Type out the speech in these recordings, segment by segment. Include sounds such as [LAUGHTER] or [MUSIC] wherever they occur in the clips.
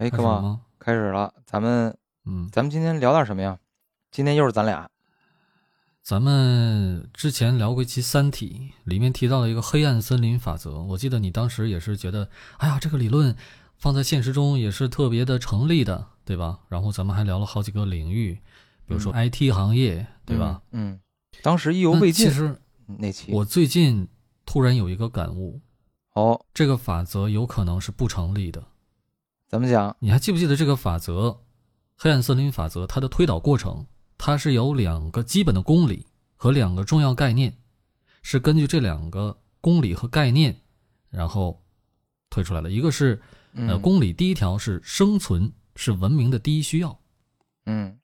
哎，开哥们，始吗？开始了，咱们嗯，咱们今天聊点什么呀？今天又是咱俩，咱们之前聊过一期《三体》，里面提到了一个黑暗森林法则。我记得你当时也是觉得，哎呀，这个理论放在现实中也是特别的成立的，对吧？然后咱们还聊了好几个领域，比如说 IT 行业，对吧？嗯？嗯，当时意犹未尽其实那期，我最近突然有一个感悟，哦，这个法则有可能是不成立的。怎么讲？你还记不记得这个法则？黑暗森林法则它的推导过程，它是有两个基本的公理和两个重要概念，是根据这两个公理和概念，然后推出来的。一个是呃嗯公理第一条是生存是文明的第一需要，嗯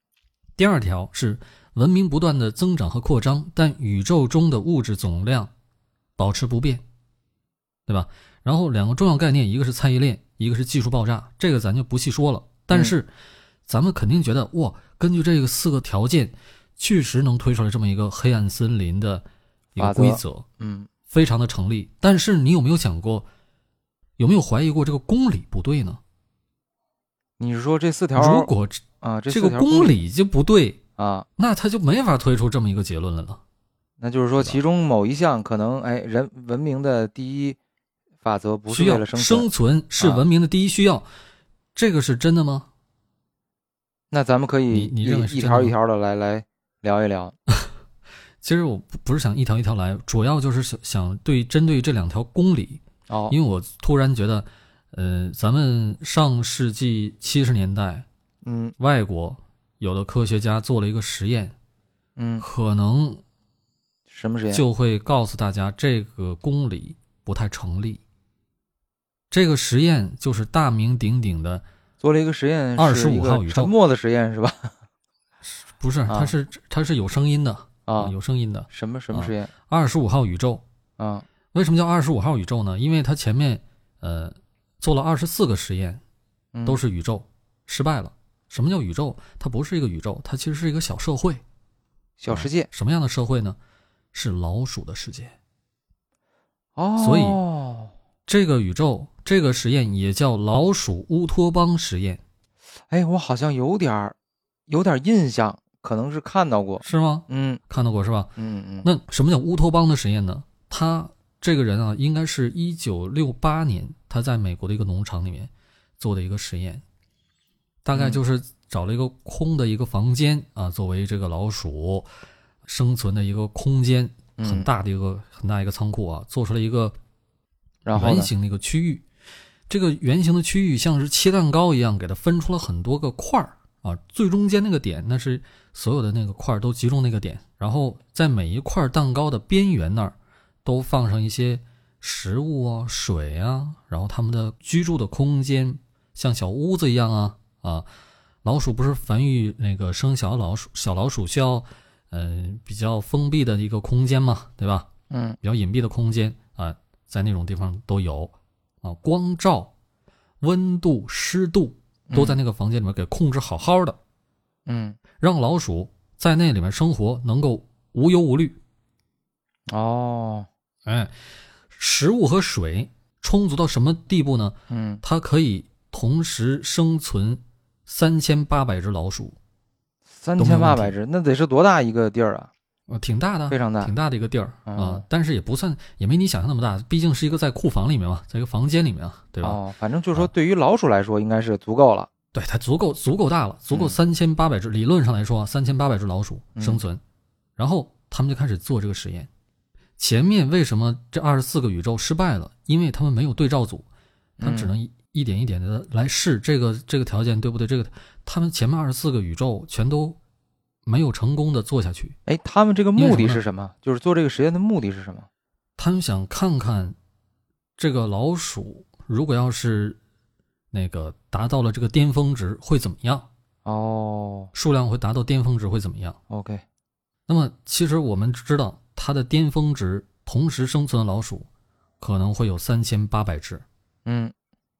第二条是文明不断的增长和扩张，但宇宙中的物质总量保持不变，对吧？然后两个重要概念，一个是猜疑链，一个是技术爆炸，这个咱就不细说了。但是，咱们肯定觉得哇，根据这个四个条件，确实能推出来这么一个黑暗森林的一个规则，嗯，非常的成立。但是你有没有想过，有没有怀疑过这个公理不对呢？你是说这四条？如果这啊，这这个公理就不对，啊，那他就没法推出这么一个结论来了。那就是说其中某一项可能，哎，人文明的第一法则不是需要为了生生存，是啊文明的第一需要，这个是真的吗？那咱们可以你你认为是一条一条的来来聊一聊。[LAUGHS] 其实我不不是想一条一条来，主要就是想想对针对这两条公理，哦，因为我突然觉得，呃，咱们上世纪七十年代，嗯外国有的科学家做了一个实验，嗯，可能什么实验？就会告诉大家这个公理不太成立。这个实验就是大名鼎鼎的，做了一个实验，二十五号宇宙沉默的实验是吧？[LAUGHS] 不是，啊它是它是有声音的啊，有声音的。什么什么啊实验二十五号宇宙啊？为什么叫二十五号宇宙呢？因为它前面呃做了二十四个实验，嗯都是宇宙失败了。什么叫宇宙？它不是一个宇宙，它其实是一个小社会。小世界什么样的社会呢？是老鼠的世界。哦，所以这个宇宙，这个实验也叫老鼠乌托邦实验，哎，我好像有点儿有点印象，可能是看到过。是吗？嗯看到过是吧？嗯嗯，那什么叫乌托邦的实验呢？他这个人啊，应该是一九六八年，他在美国的一个农场里面做的一个实验，大概嗯就是找了一个空的一个房间啊，作为这个老鼠生存的一个空间，很嗯，大的一个很大一个仓库啊，做出了一个然后？圆形的一个区域。这个圆形的区域像是切蛋糕一样，给它分出了很多个块儿啊。最中间那个点，那是所有的那个块儿都集中那个点。然后在每一块蛋糕的边缘那儿，都放上一些食物啊、水啊，然后它们的居住的空间像小屋子一样啊啊。老鼠不是繁育那个生小老鼠，小老鼠需要嗯、呃比较封闭的一个空间嘛，对吧？嗯比较隐蔽的空间啊，在那种地方都有啊，光照、温度、湿度都在那个房间里面给控制好好的，嗯让老鼠在那里面生活能够无忧无虑。哦哎，食物和水充足到什么地步呢？嗯它可以同时生存三千八百只老鼠，三千八百只，那得是多大一个地儿啊？呃，挺大的，非常大挺大的一个地儿啊、哦但是也不算，也没你想象那么大，毕竟是一个在库房里面嘛，在一个房间里面啊，对吧？哦，反正就是说，啊对于老鼠来说，应该是足够了。对，它足够足够大了，足够嗯三千八百只。理论上来说啊，三千八百只老鼠嗯生存，然后他们就开始做这个实验。前面为什么这二十四个宇宙失败了？因为他们没有对照组，他们只嗯能一一点一点的来试这个这个条件对不对？这个他们前面二十四个宇宙全都没有成功的做下去。哎，他们这个目的是什么？就是做这个实验的目的是什么？他们想看看这个老鼠如果要是那个达到了这个巅峰值会怎么样，哦数量会达到巅峰值会怎么样？，OK，那么其实我们知道，它的巅峰值同时生存的老鼠可能会有三千八百只，嗯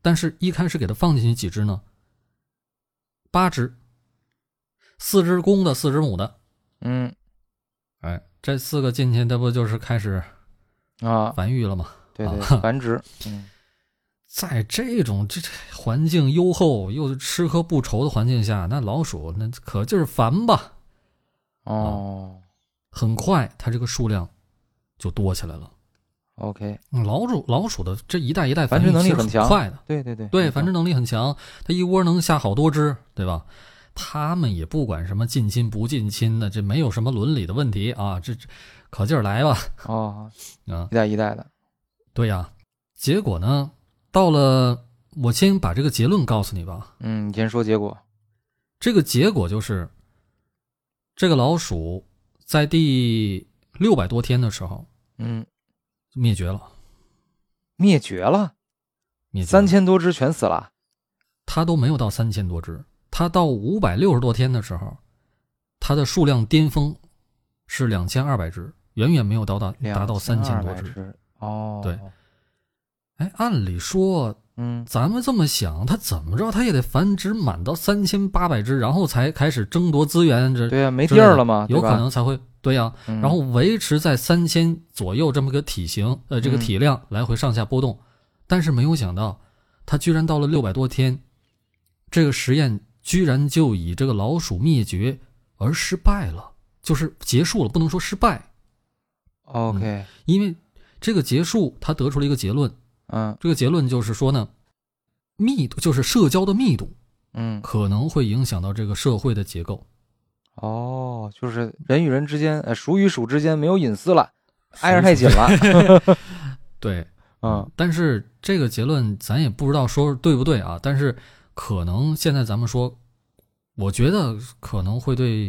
但是一开始给它放进去几只呢？八只，四只公的，四只母的。嗯哎，这四个进去，这不就是开始啊，繁育了吗？对对，啊繁殖，[LAUGHS] 嗯在这种这这环境优厚又吃喝不愁的环境下，那老鼠那可劲儿繁吧。哦很快，它这个数量就多起来了。，OK，嗯老鼠老鼠的这一代一代繁殖能力很强快的，对对对对，繁殖能力很强，它一窝能下好多只，对吧？他们也不管什么近亲不近亲的，这没有什么伦理的问题啊，这这可劲儿来吧哦，[LAUGHS] 啊！一代一代的，对呀，结果呢，到了我先把这个结论告诉你吧，嗯，你先说结果，这个结果就是，这个老鼠在第六百多天的时候嗯，灭绝了，灭绝了，灭绝了。三，千多只全死了，它都没有到三千多只，它到五百六十多天的时候，它的数量巅峰是两千二百只，远远没有到达达到三千多只。只。，哦，对，哎，按理说嗯，咱们这么想，它怎么着它也得繁殖满到三千八百只，然后才开始争夺资源，这对呀，没地儿了嘛，有可能才会对呀、嗯。然后维持在三千左右这么个体型，呃，这个嗯。体量来回上下波动，但是没有想到，它居然到了六百多天，这个实验居然就以这个老鼠灭绝而失败了，就是结束了，不能说失败，OK，因为这个结束，他得出了一个结论，嗯这个结论就是说呢，密度就是社交的密度嗯，可能会影响到这个社会的结构，哦，就是人与人之间，呃，鼠与鼠之间没有隐私了，挨着太紧了，[LAUGHS] 对。嗯但是这个结论咱也不知道说对不对啊。但是可能现在咱们说，我觉得可能会对，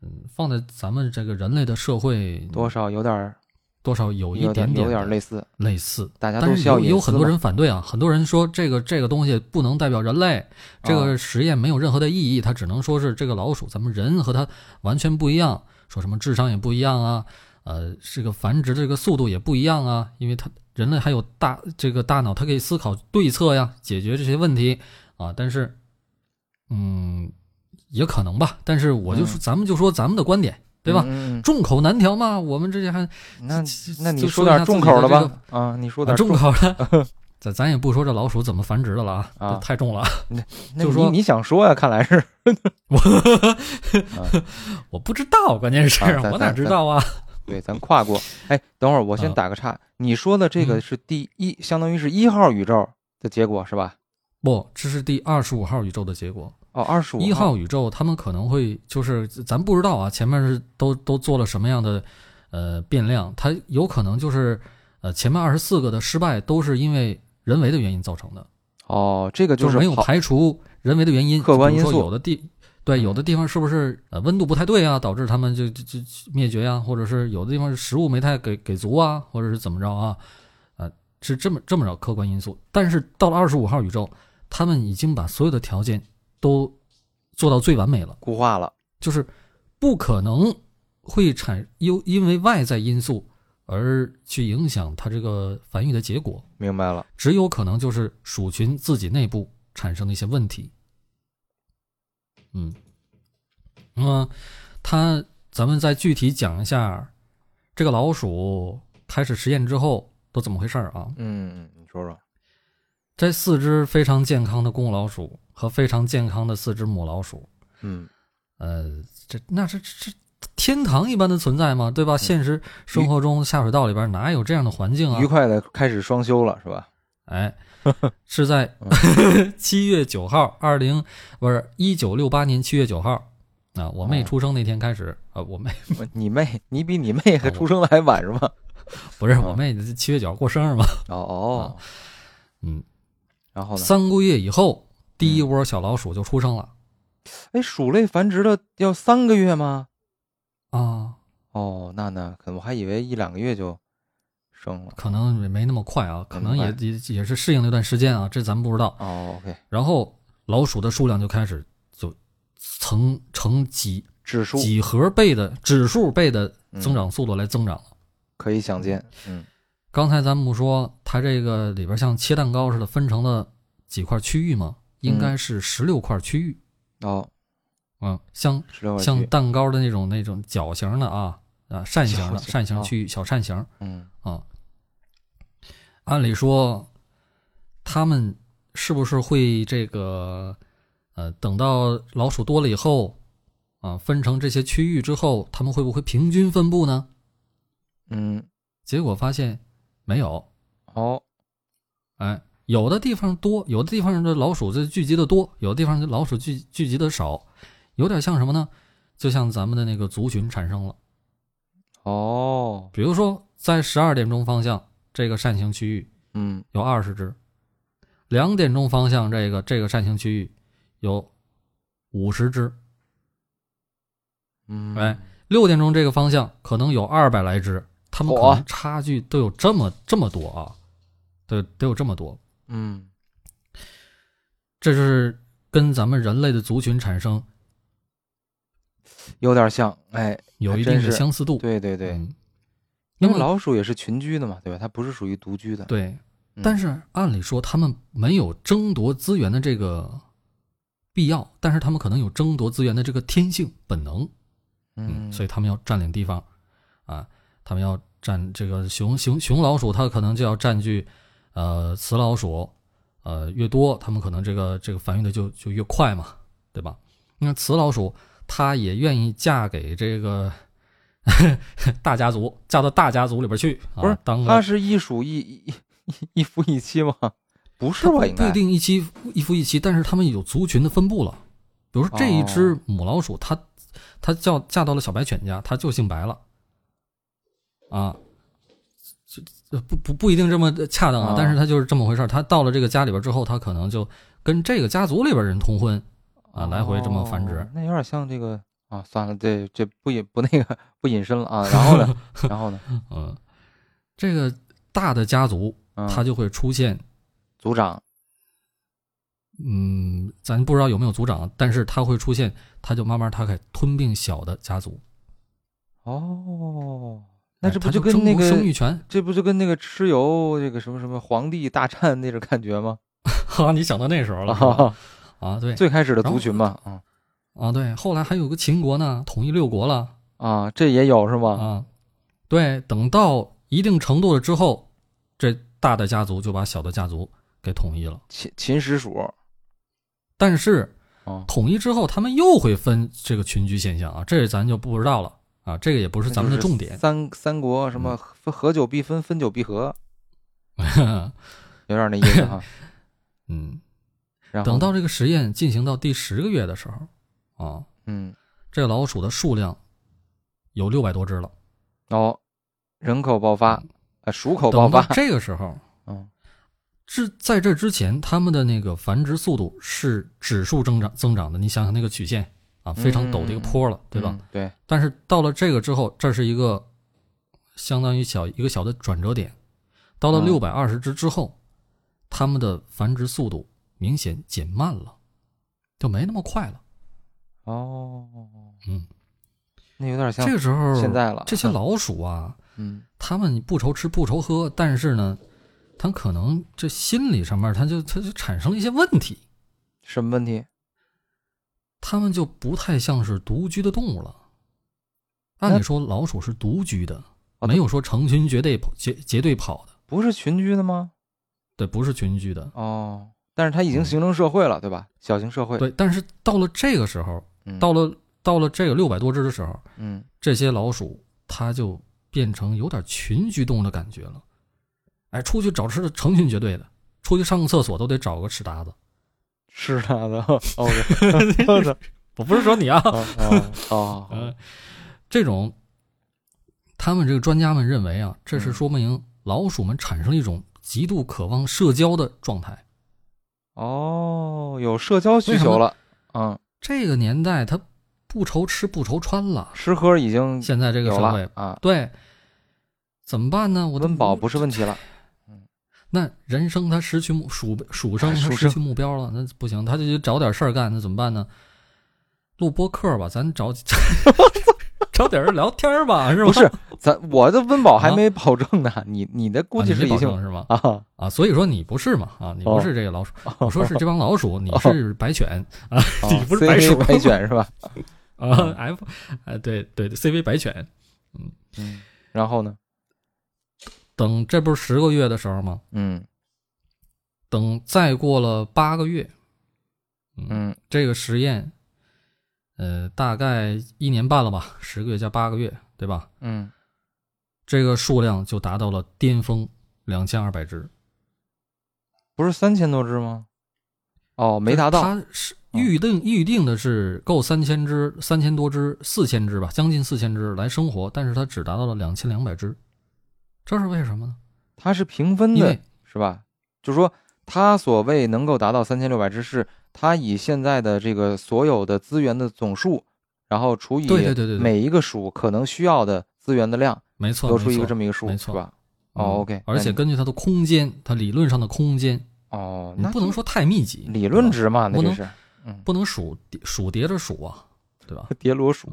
嗯，放在咱们这个人类的社会多少有点儿多少有一点点类似，类似。大家都但是需要有有很多人反对啊，很多人说这个这个东西不能代表人类，这啊。个实验没有任何的意义，它只能说是这个老鼠，咱们人和它完全不一样，说什么智商也不一样啊，呃，这个繁殖这个速度也不一样啊，因为它人类还有大这个大脑，它可以思考对策呀，解决这些问题啊，但是，嗯，也可能吧，但是我就说，嗯咱们就说咱们的观点，对吧？嗯嗯众口难调嘛，我们这些还嗯那那你说点重口的吧这个？啊，你说啊点重口的，[LAUGHS] 咱咱也不说这老鼠怎么繁殖的了啊，啊太重了。那就说你你想说呀？看来是 [LAUGHS] [LAUGHS] 我不知道，关键是、啊我哪知道啊？对，咱跨过。哎，等会儿我先啊打个岔，你说的这个嗯是第一，相当于是一号宇宙的结果是吧？不，这是第二十五号宇宙的结果。哦，二十五一号宇宙他们可能会就是咱不知道啊，前面是都都做了什么样的呃变量，它有可能就是呃前面二十四个的失败都是因为人为的原因造成的，哦，这个就是是没有排除人为的原因，客观因素说有的地对嗯有的地方是不是呃温度不太对啊，导致他们就就就就灭绝呀、或者是有的地方是食物没太给给足啊，或者是怎么着啊？啊，是这么这么着客观因素。但是到了二十五号宇宙，他们已经把所有的条件都做到最完美了，固化了。就是不可能会产因因为外在因素而去影响它这个繁育的结果。明白了。只有可能就是鼠群自己内部产生的一些问题。嗯，那么它，咱们再具体讲一下这个老鼠开始实验之后都怎么回事儿啊？嗯，你说说。这四只非常健康的公老鼠和非常健康的四只母老鼠，嗯，呃，这那是这这天堂一般的存在吗？对吧？现实生活中下水道里边哪有这样的环境啊？愉快的开始双休了是吧？哎，是在 [LAUGHS] 七月九号，二零不是一九六八年七月九号啊，我妹哦出生那天开始啊，我妹你妹，你比你妹还出生的还晚是吗？不是哦我妹七月九号过生日嘛，哦哦，嗯，然后呢？三个月以后，第一窝小老鼠就出生了哎，鼠类繁殖的要三个月吗？啊，哦，那那可能我还以为一两个月就生了。可能也没那么快啊，可能也也也是适应了一段时间啊，这咱们不知道。哦，OK，然后老鼠的数量就开始就呈成几指数几何倍的指数倍的增长速度来增长了。可以想见。嗯刚才咱们不说它这个里边像切蛋糕似的分成了几块区域吗？应该是十六块区域。哦，嗯，像像。蛋糕的那种那种角形的啊啊扇形的扇形区域小扇形嗯啊。按理说，他们是不是会这个呃，等到老鼠多了以后啊，分成这些区域之后，他们会不会平均分布呢？嗯，结果发现没有，哦，哎，有的地方多，有的地方的老鼠这聚集的多，有的地方的老鼠聚聚集的少，有点像什么呢？就像咱们的那个族群产生了。哦，比如说，在十二点钟方向这个扇形区域嗯，有二十只，两点钟方向这个这个扇形区域有五十只，嗯，哎，六点钟这个方向可能有二百来只，它们可能差距都有这么这么多啊，都都有这么多，嗯，这就是跟咱们人类的族群产生有点像，哎，有一定的相似度。对对对，嗯，因为老鼠也是群居的嘛，对吧？它不是属于独居的。对，嗯但是按理说他们没有争夺资源的这个必要，但是他们可能有争夺资源的这个天性本能。嗯，所以他们要占领地方，啊，他们要占这个雄雄雄老鼠，它可能就要占据，呃，雌老鼠，呃，越多，他们可能这个这个繁育的就就越快嘛，对吧？那雌老鼠它也愿意嫁给这个 [LAUGHS] 大家族，嫁到大家族里边去，啊、不是当个它是一鼠一一一一夫一妻吗？不是吧？一定一妻一夫一妻，但是他们有族群的分布了。比如说这一只哦母老鼠，它它叫嫁到了小白犬家，它就姓白了，啊，这这不不不一定这么恰当啊，啊但是他就是这么回事儿它到了这个家里边之后，他可能就跟这个家族里边人通婚啊，来回这么繁殖哦。那有点像这个啊，算了，这这不引不那个不隐身了啊。然后呢，[LAUGHS] 然后呢，嗯，这个大的家族嗯它就会出现，族长嗯，咱不知道有没有族长，但是他会出现，他就慢慢他开始吞并小的家族。哦，那哎这不就跟那个生育权？这不就跟那个蚩尤这个什么什么皇帝大战那种感觉吗？哈，[LAUGHS] 你想到那时候了是吧啊，啊？对最开始的族群嘛，啊啊，对，后来还有个秦国呢，统一六国了啊，这也有是吗？啊。对，等到一定程度了之后，这大的家族就把小的家族给统一了。秦秦实属但是啊，统一之后，他们又会分这个群居现象啊，这咱就不知道了啊，这个也不是咱们的重点。三三国什么分合久必分，分久必合，[LAUGHS] 有点那意思哈。[LAUGHS] 嗯，然后等到这个实验进行到第十个月的时候啊，嗯这个老鼠的数量有六百多只了。哦，人口爆发，呃，鼠口爆发，这个时候，嗯之在这之前，它们的那个繁殖速度是指数增长增长的。你想想那个曲线啊，非常陡的一个坡了，对吧？嗯？对，但是到了这个之后，这是一个相当于小一个小的转折点。到了嗯六百二十只之后，它们的繁殖速度明显减慢了，就没那么快了。哦，嗯，那有点像这个时候现在了。这些 [LAUGHS] 老鼠啊，嗯它们不愁吃不愁喝，但是呢，它可能这心理上面，它就它就产生了一些问题。什么问题？它们就不太像是独居的动物了。按理说，老鼠是独居的，哦没有说成群结队跑结结队跑的，不是群居的吗？对，不是群居的。哦，但是它已经形成社会了，对吧？小型社会。，嗯对，但是到了这个时候，嗯到了到了这个六百多只的时候，嗯这些老鼠它就变成有点群居动物的感觉了。哎，出去找吃的成群结队的，出去上个厕所都得找个屎搭子。是他的。[LAUGHS] OK，我不是说你啊，哦嗯，[LAUGHS] 这种，他们这个专家们认为啊，这是嗯说明老鼠们产生了一种极度渴望社交的状态。哦，有社交需求了。嗯，这个年代，它不愁吃不愁穿了。吃喝已经现在这个社会，啊，对，怎么办呢？我都温饱不是问题了。那人生他失去目鼠鼠生他失去目标了，那不行，他就得找点事儿干，那怎么办呢？录播客吧，咱找 [LAUGHS] 找点人聊天儿吧，是吧？不是，咱我的温饱还啊没保证呢，你你的估计是已经证是吗？啊，啊，所以说你不是嘛？啊，你不哦是这个老鼠，我说是这帮老鼠，你是白犬啊哦 [LAUGHS] 你不是白鼠白犬是吧？[LAUGHS] 啊，F，哎，对对对，CV 白犬。嗯嗯，然后呢？等这不是十个月的时候吗？嗯等再过了八个月，嗯这个实验，呃，大概一年半了吧，十个月加八个月，对吧？嗯，这个数量就达到了巅峰，两千二百只，不是三千多只吗？哦，没达到。它是预定预定的是够三千只，三千多只，四千只吧，将近四千只来生活，但是它只达到了两千两百只，这是为什么呢？它是平分的，是吧？就是说，它所谓能够达到三千六百只，是它以现在的这个所有的资源的总数，然后除以对对对对对每一个属可能需要的资源的量，没错，得出一个这么一个数，没错是吧？嗯哦，OK，而且根据它的空间，它理论上的空间，哦，那你不能说太密集，理论值嘛，那不能这是，嗯，不能数数叠着数啊，对吧？[LAUGHS] 叠罗数，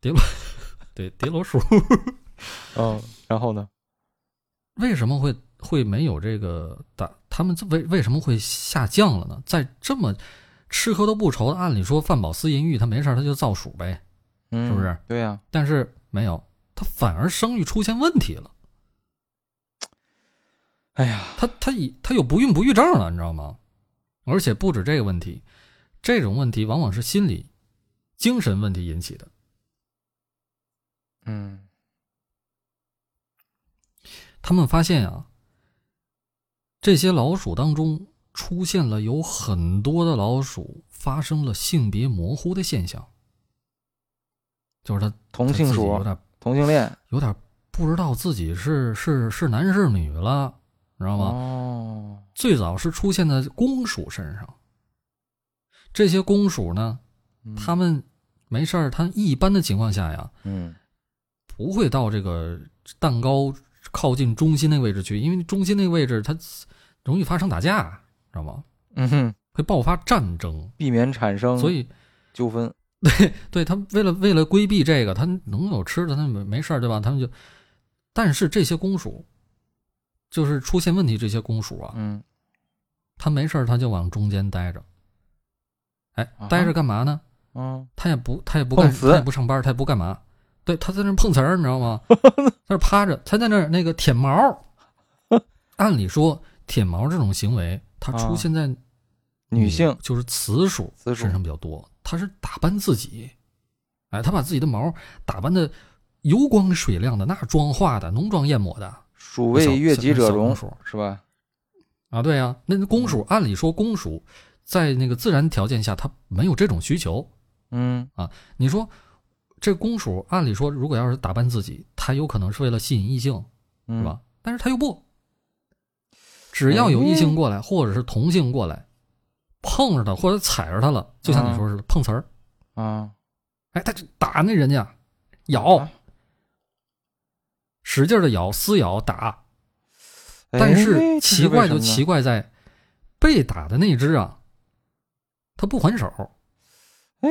叠罗，[LAUGHS] 对，叠罗数。[LAUGHS] 嗯，然后呢？为什么会会没有这个打？他们为为什么会下降了呢？在这么吃喝都不愁，按理说饭饱思淫欲，他没事他就造鼠呗，嗯，是不是？对呀，但是没有，他反而生育出现问题了。哎呀，他他以他有不孕不育症了，你知道吗？而且不止这个问题，这种问题往往是心理、精神问题引起的。嗯他们发现啊，这些老鼠当中出现了有很多的老鼠发生了性别模糊的现象，就是他同性鼠有，点同性恋，有点不知道自己是是是男是女了，知道吗？哦，最早是出现在公鼠身上，这些公鼠呢，嗯。它们没事儿，它一般的情况下呀，嗯。不会到这个蛋糕靠近中心那个位置去，因为中心那个位置它容易发生打架，知道吗？嗯哼，会爆发战争，避免产生所以纠纷，[LAUGHS] 对对他为了为了规避这个，他能有吃的，他没没事儿对吧？他们就，但是这些公鼠，就是出现问题这些公鼠啊，嗯他没事儿他就往中间待着，哎啊，待着干嘛呢？嗯他也不他也不干，他也不上班，他也不干嘛。对，他在那碰瓷儿，你知道吗？[LAUGHS] 在那趴着，他在那那个舔毛。[LAUGHS] 按理说，舔毛这种行为，它出现在女性就是雌鼠身上比较多。它是打扮自己，哎，他把自己的毛打扮的油光水亮的，那妆化的，浓妆艳抹的鼠为悦己者容，是吧？啊。对呀、那那公鼠，按理说公鼠在那个自然条件下，它没有这种需求。嗯啊你说这公鼠，按理说如果要是打扮自己，它有可能是为了吸引异性，嗯，是吧？但是它又不，只要有异哎性过来，或者是同性过来，碰着它或者踩着它了，就像你说似的碰瓷儿，啊，哎，它就打那人家，咬啊，使劲的咬，撕咬打。哎。但是奇怪就奇怪在，被打的那只啊，它不还手，哎，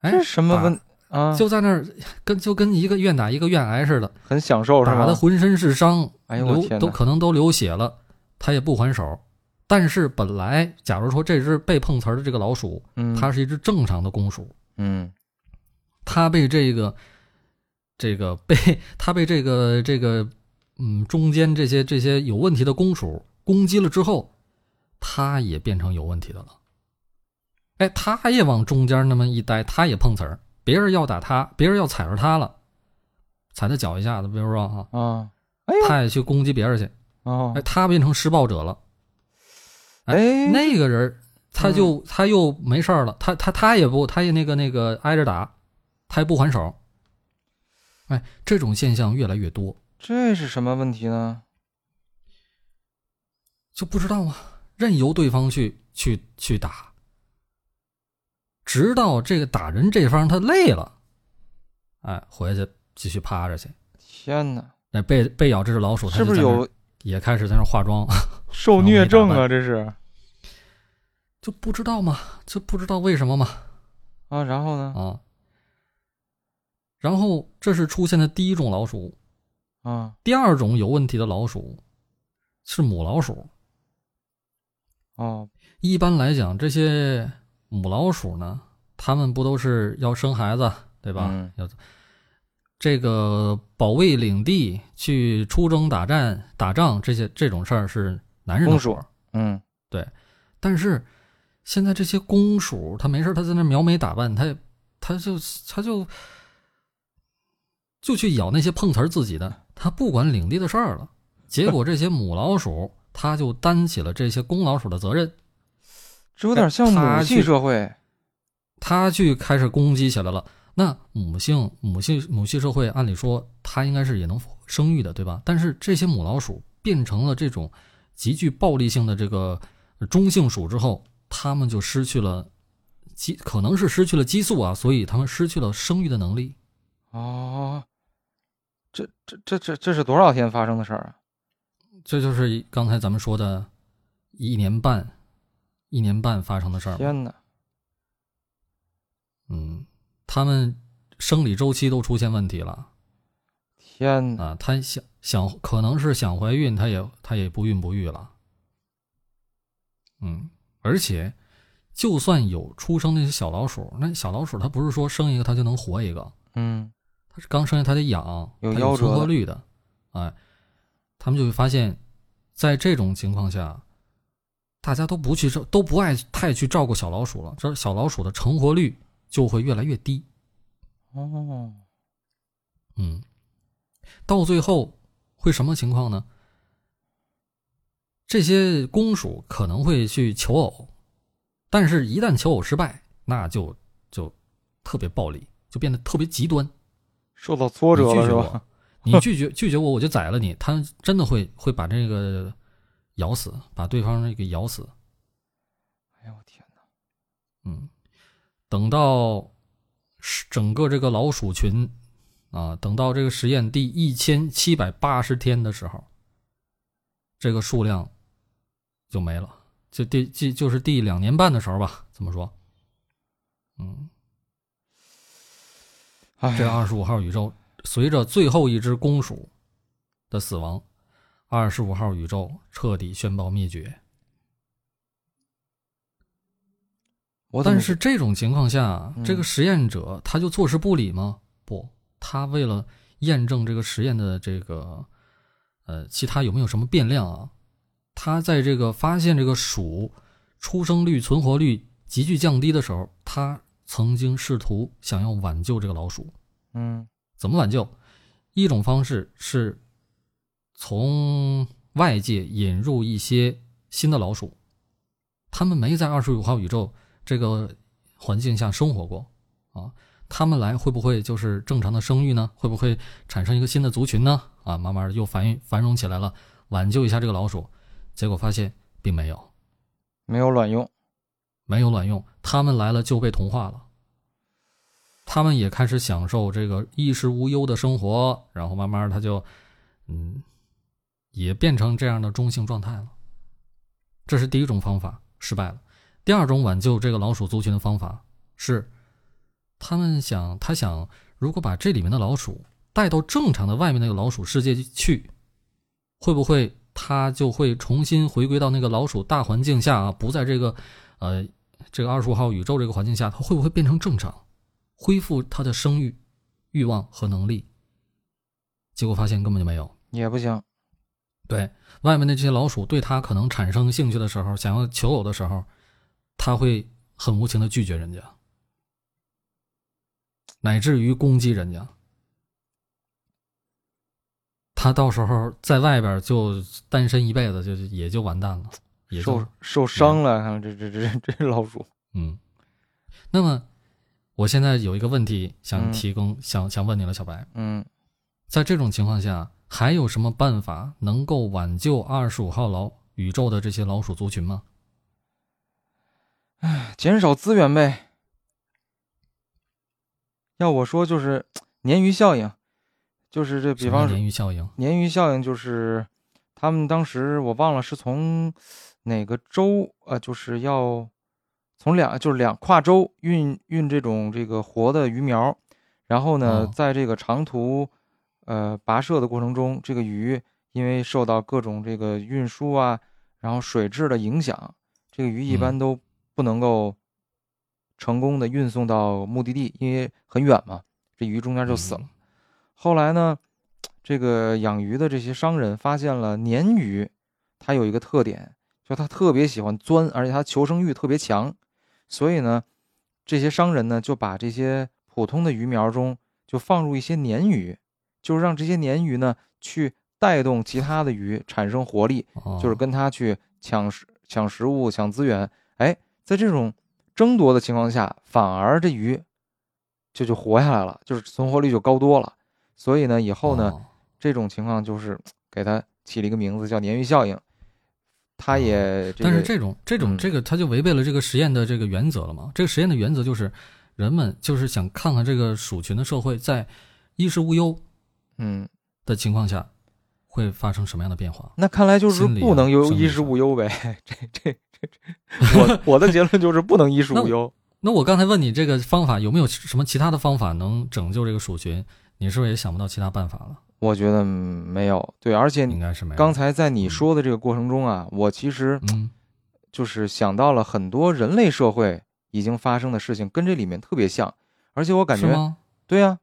哎，什么问啊？就在那儿跟就跟一个愿打一个愿挨似的，很享受？打的浑身是伤，哎呦都可能都流血了，他也不还手。但是本来，假如说这只被碰瓷儿的这个老鼠，嗯，它是一只正常的公鼠，嗯它被这个这个被它被这个这个嗯中间这些这些有问题的公鼠攻击了之后，它也变成有问题的了。哎，他也往中间那么一待，他也碰瓷儿，别人要打他，别人要踩着他了，踩他脚一下子，比如说啊，啊，哎，他也去攻击别人去，哦哎，，他变成施暴者了。哎，那个人他就、他又没事儿了，他他他也不，他也那个那个挨着打，他也不还手。哎，这种现象越来越多，这是什么问题呢？就不知道啊，任由对方去去去打，直到这个打人这方他累了，哎，回去继续趴着去。天哪，那被被咬这只老鼠，它是不是有也开始在那化妆？[LAUGHS] 受虐症啊？这是就不知道嘛，就不知道为什么嘛。啊，然后呢？啊。然后这是出现的第一种老鼠，啊，第二种有问题的老鼠是母老鼠。哦，一般来讲，这些母老鼠呢，它们不都是要生孩子，对吧？嗯要这个保卫领地、去出征打战、打仗这些这种事儿是男人的公鼠活儿。嗯但是现在这些公鼠，它没事儿，它在那描眉打扮，它也它就它就就去咬那些碰瓷儿自己的，它不管领地的事儿了。结果这些母老鼠，它就担起了这些公老鼠的责任，这有点像母系社会。他去开始攻击起来了。那母性母性母系社会，按理说它应该是也能生育的，对吧？但是这些母老鼠变成了这种极具暴力性的这个中性鼠之后，它们就失去了激，可能是失去了激素啊，所以它们失去了生育的能力。哦，这这这这这是多少天发生的事儿啊？这就是刚才咱们说的，一年半，一年半发生的事儿。天哪！嗯，他们生理周期都出现问题了。天哪！啊，她想想可能是想怀孕，她也她也不孕不育了。嗯，而且就算有出生那些小老鼠，那小老鼠它不是说生一个它就能活一个，嗯它是刚生下它得养，有夭折率的。哎，他们就会发现，在这种情况下，大家都不去照都不爱太去照顾小老鼠了，这小老鼠的成活率就会越来越低。哦，嗯，到最后会什么情况呢？这些公鼠可能会去求偶，但是一旦求偶失败，那就就特别暴力，就变得特别极端。受到挫折了是吧？，你拒绝拒绝我，我就宰了你。他真的会会把这个咬死，把对方给咬死。哎呦我天哪！嗯，等到是整个这个老鼠群啊，等到这个实验第一千七百八十天的时候，这个数量就没了。就第即就是第两年半的时候吧，怎么说？嗯，哎这二十五号宇宙随着最后一只公鼠的死亡，二十五号宇宙彻底宣告灭绝。我但是这种情况下，嗯这个实验者他就坐视不理吗？不，他为了验证这个实验的这个呃其他有没有什么变量啊，他在这个发现这个鼠出生率、存活率急剧降低的时候，他曾经试图想要挽救这个老鼠。嗯怎么挽救？一种方式是从外界引入一些新的老鼠，他们没在二十五号宇宙这个环境下生活过啊，他们来会不会就是正常的生育呢？会不会产生一个新的族群呢？啊，慢慢的又繁育繁荣起来了，挽救一下这个老鼠，结果发现并没有，没有卵用。没有卵用，他们来了就被同化了。他们也开始享受这个衣食无忧的生活，然后慢慢他就，嗯，也变成这样的中性状态了。这是第一种方法，失败了。第二种挽救这个老鼠族群的方法是，他们想，他想，如果把这里面的老鼠带到正常的外面那个老鼠世界去，会不会它就会重新回归到那个老鼠大环境下啊？不在这个，呃，这个二十五号宇宙这个环境下，它会不会变成正常，恢复它的生育欲望和能力？结果发现根本就没有。也不行。对外面的这些老鼠对它可能产生兴趣的时候，想要求偶的时候，它会很无情的拒绝人家，乃至于攻击人家。他到时候在外边就单身一辈子，就也就完蛋了，也受受伤了，看这这这这老鼠。[LAUGHS] 嗯。那么，我现在有一个问题想嗯提供，想想问你了，小白，嗯，在这种情况下，还有什么办法能够挽救二十五号老宇宙的这些老鼠族群吗？减少资源呗。要我说，就是 [TSK] 鲶鱼效应，就是这，比方说鲶鱼效应？鲶鱼效应，就是他们当时我忘了是从哪个州，呃，就是要从两就是两跨州运运这种这个活的鱼苗，然后呢，哦在这个长途呃跋涉的过程中，这个鱼因为受到各种这个运输啊，然后水质的影响，这个鱼一般嗯都不能够成功的运送到目的地，因为很远嘛，这鱼中间就死了。嗯后来呢，这个养鱼的这些商人发现了鲶鱼，它有一个特点，就它特别喜欢钻，而且它求生欲特别强，所以呢，这些商人呢就把这些普通的鱼苗中就放入一些鲶鱼，就是让这些鲶鱼呢去带动其他的鱼产生活力，哦就是跟它去抢食、抢食物、抢资源。哎，在这种争夺的情况下，反而这鱼就就活下来了，就是存活率就高多了。所以呢，以后呢，哦这种情况就是给它起了一个名字叫鲶鱼效应。它也、这个，但是这种这种嗯这个，它就违背了这个实验的这个原则了嘛？这个实验的原则就是，人们就是想看看这个鼠群的社会在衣食无忧嗯，的情况下会发生什么样的变化。那看来就是不能有衣食无忧呗。这这这这，[LAUGHS] 我我的结论就是不能衣食无忧。那我刚才问你这个方法有没有什么其他的方法能拯救这个鼠群？你是不是也想不到其他办法了？我觉得嗯没有对，而且应该是没有。刚才在你嗯说的这个过程中啊，我其实嗯就是想到了很多人类社会已经发生的事情，跟这里面特别像，而且我感觉？对呀、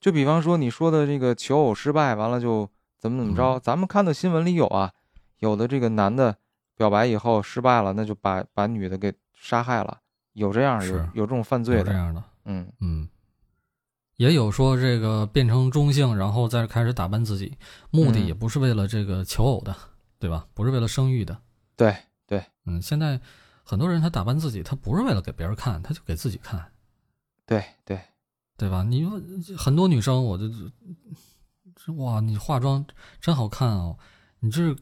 就比方说你说的这个求偶失败，完了就怎么怎么着，嗯。咱们看的新闻里有啊，有的这个男的表白以后失败了，那就把把女的给杀害了，有这样有有这种犯罪的，这样的，嗯。嗯，也有说这个变成中性，然后再开始打扮自己，目的嗯。也不是为了这个求偶的，对吧？不是为了生育的。对对。嗯，现在很多人他打扮自己，他不是为了给别人看，他就给自己看，对对，对吧？你说很多女生，我就这哇，你化妆真好看哦，你这是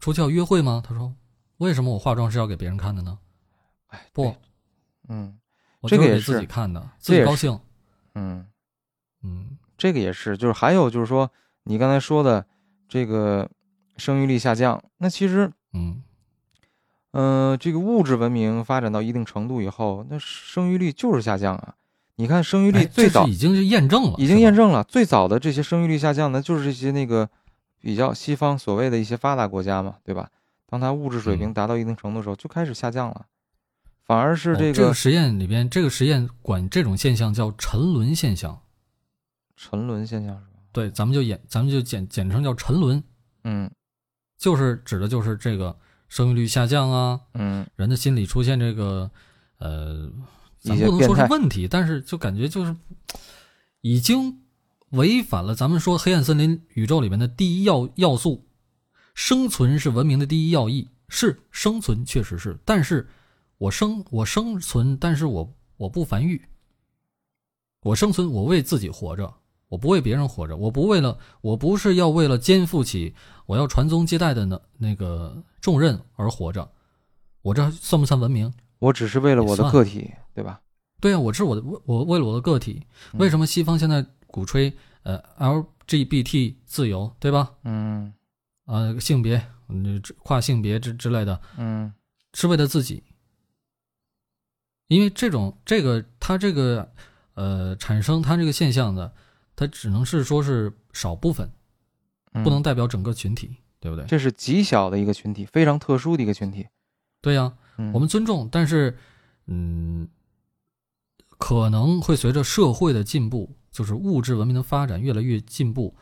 出去要约会吗？他说，为什么我化妆是要给别人看的呢？哎不，嗯我这个是给自己看的，自己高兴。嗯。嗯这个也是，就是还有就是说，你刚才说的这个生育力下降，那其实，嗯，嗯、这个物质文明发展到一定程度以后，那生育率就是下降啊。你看生育率哎最早、已经是验证了，已经验证了，最早的这些生育率下降呢，就是这些那个比较西方所谓的一些发达国家嘛，对吧？当它物质水平嗯达到一定程度的时候，就开始下降了，反而是哦这个这个实验里边，这个实验管这种现象叫沉沦现象。沉沦现象是吧？对，咱们就简咱们就简简称叫沉沦，嗯就是指的就是这个生育率下降啊，嗯，人的心理出现这个呃，咱不能说是问题，但是就感觉就是已经违反了咱们说黑暗森林宇宙里面的第一要要素，生存是文明的第一要义，是生存确实是，但是我生我生存，但是我我不繁育，我生存我为自己活着。我不为别人活着，我不为了，我不是要为了肩负起我要传宗接代的那那个重任而活着，我这算不算文明？我只是为了我的个体，对吧？对啊，我是我的，我我为了我的个体。嗯为什么西方现在鼓吹呃 LGBT 自由，对吧？嗯呃，性别，嗯，跨性别之之类的，嗯是为了自己。因为这种这个它这个呃产生它这个现象的，它只能是说是少部分，嗯，不能代表整个群体，对不对？这是极小的一个群体，非常特殊的一个群体。对呀、嗯，我们尊重，但是，嗯，可能会随着社会的进步，就是物质文明的发展越来越进步，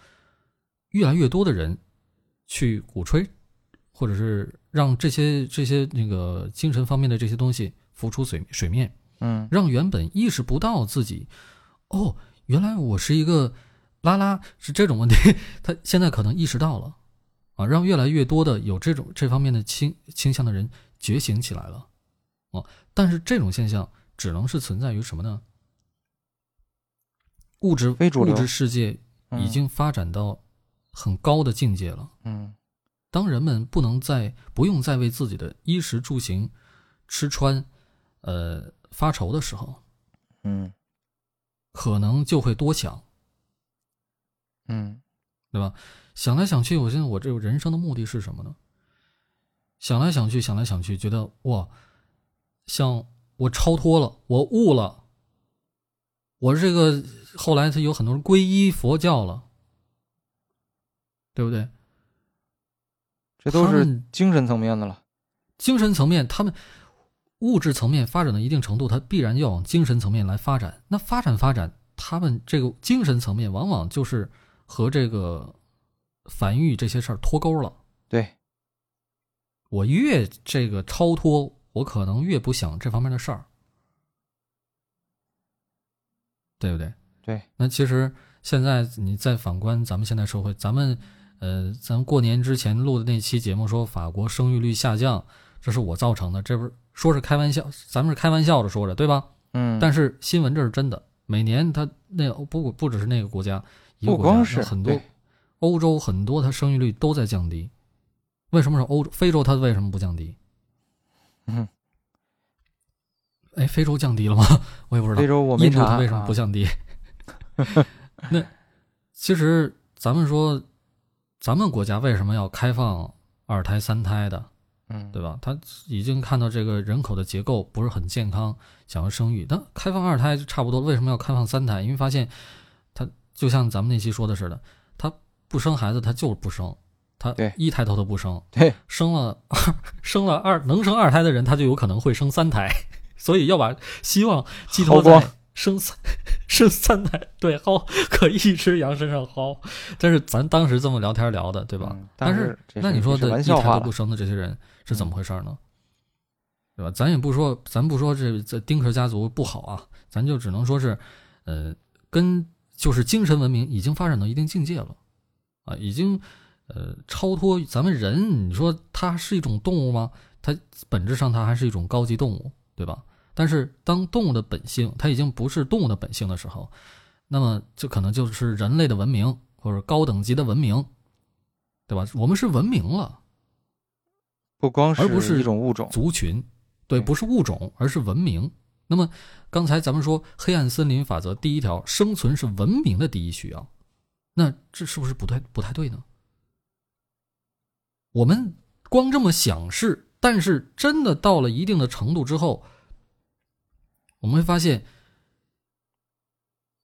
越来越多的人去鼓吹，或者是让这些这些那个精神方面的这些东西浮出水水面，嗯。让原本意识不到自己，哦，原来我是一个拉拉是这种问题，[LAUGHS] 他现在可能意识到了，啊，让越来越多的有这种这方面的倾倾向的人觉醒起来了，哦，但是这种现象只能是存在于什么呢？物质物质世界已经发展到很高的境界了。嗯当人们不能再不用再为自己的衣食住行、吃穿，呃发愁的时候，嗯可能就会多想，嗯对吧？想来想去，我现在我这个人生的目的是什么呢？想来想去，想来想去，觉得哇，像我超脱了，我悟了，我这个后来他有很多人皈依佛教了，对不对？这都是精神层面的了。精神层面，他们物质层面发展到一定程度，它必然要往精神层面来发展。那发展发展，他们这个精神层面往往就是和这个繁育这些事儿脱钩了。对，我越这个超脱，我可能越不想这方面的事儿，对不对？对。那其实现在你再反观咱们现在社会，咱们呃，咱们过年之前录的那期节目说法国生育率下降，这是我造成的，这不是说是开玩笑，咱们是开玩笑的说的，对吧？嗯，但是新闻这是真的，每年它那不不只是那个国家，一个不国家光是很多欧洲很多它生育率都在降低，为什么是欧洲？非洲它为什么不降低？嗯，哎，非洲降低了吗？我也不知道。非洲我没查印度它为什么啊不降低？[LAUGHS] 那其实咱们说，咱们国家为什么要开放二胎、三胎的，嗯，对吧？他已经看到这个人口的结构不是很健康，想要生育。那开放二胎就差不多，为什么要开放三胎？因为发现他就像咱们那期说的似的，他不生孩子，他就是不生，他一胎头都不生，对，生 [LAUGHS] 了二生了二能生二胎的人，他就有可能会生三胎，[LAUGHS] 所以要把希望寄托在生三 [LAUGHS] 生三胎，对，薅可一只羊身上薅。但是咱当时这么聊天聊的，对吧？嗯但是这那你说的一胎都不生的这些人是怎么回事呢？对吧？咱也不说，咱不说这这丁克家族不好啊，咱就只能说是，呃，跟就是精神文明已经发展到一定境界了，啊，已经呃超脱咱们人。你说它是一种动物吗？它本质上它还是一种高级动物，对吧？但是当动物的本性它已经不是动物的本性的时候，那么这可能就是人类的文明或者高等级的文明，对吧？我们是文明了。不光而不是一种物种，族群，对不是物种，而是文明。那么刚才咱们说黑暗森林法则第一条，生存是文明的第一需要，那这是不是不太不太对呢？我们光这么想是，但是真的到了一定的程度之后，我们会发现，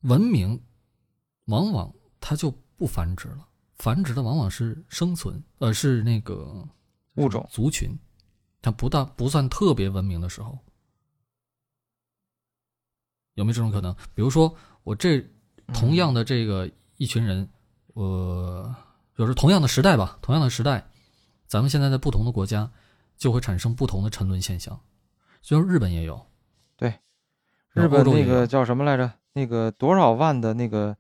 文明往往它就不繁殖了，繁殖的往往是生存，呃，是那个物种族群，它不大不算特别文明的时候，有没有这种可能？比如说，我这同样的这个一群人，呃，就是同样的时代吧，同样的时代，咱们现在在不同的国家，就会产生不同的沉沦现象。虽然日本也有，对日本那个叫什么来着？那个多少万的那个，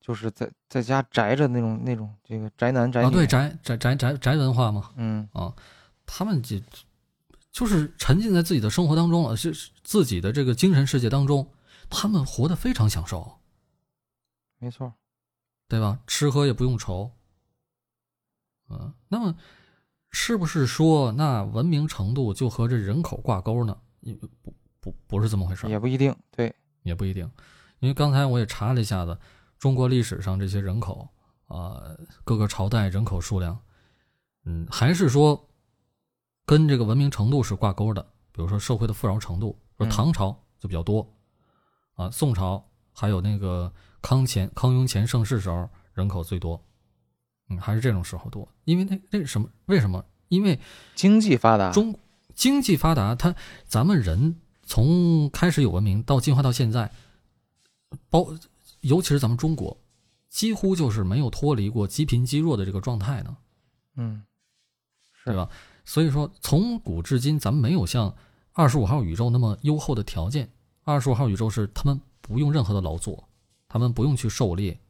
就是在在家宅着那种那种这个宅男宅女。啊，对宅宅宅宅宅文化嘛，嗯，啊，他们就就是沉浸在自己的生活当中了，是是自己的这个精神世界当中，他们活得非常享受，没错。对吧？吃喝也不用愁。嗯，那么是不是说那文明程度就和这人口挂钩呢？也不不不是这么回事儿，也不一定。对，也不一定，因为刚才我也查了一下子，中国历史上这些人口啊、各个朝代人口数量，嗯，还是说跟这个文明程度是挂钩的。比如说社会的富饶程度，说嗯唐朝就比较多，啊，宋朝还有那个康乾、康雍乾盛世时候人口最多，嗯，还是这种时候多。因为那那什么？为什么？因为经济发达。中经济发达，它咱们人从开始有文明到进化到现在，包尤其是咱们中国，几乎就是没有脱离过积贫积弱的这个状态呢，嗯，是对吧？所以说，从古至今，咱们没有像二十五号宇宙那么优厚的条件。二十五号宇宙是他们不用任何的劳作，他们不用去狩猎，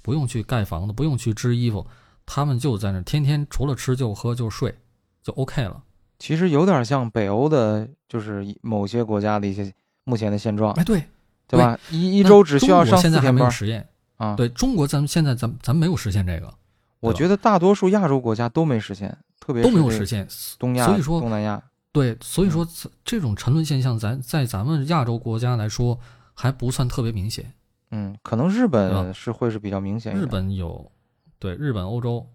不用去盖房子，不用去织衣服，他们就在那儿天天除了吃就喝就睡，就 OK 了。其实有点像北欧的，就是某些国家的一些目前的现状，哎，对，对吧？一一周只需要上现在还没有实验。啊。，对中国，咱们现在咱咱没有实现这个，我觉得大多数亚洲国家都没实现，特别都没有实现。东亚、所以说东南亚，对，所以说这种沉沦现象，咱在咱们亚洲国家来说还不算特别明显。嗯，可能日本是会是比较明显。日，本有，对日本、欧洲、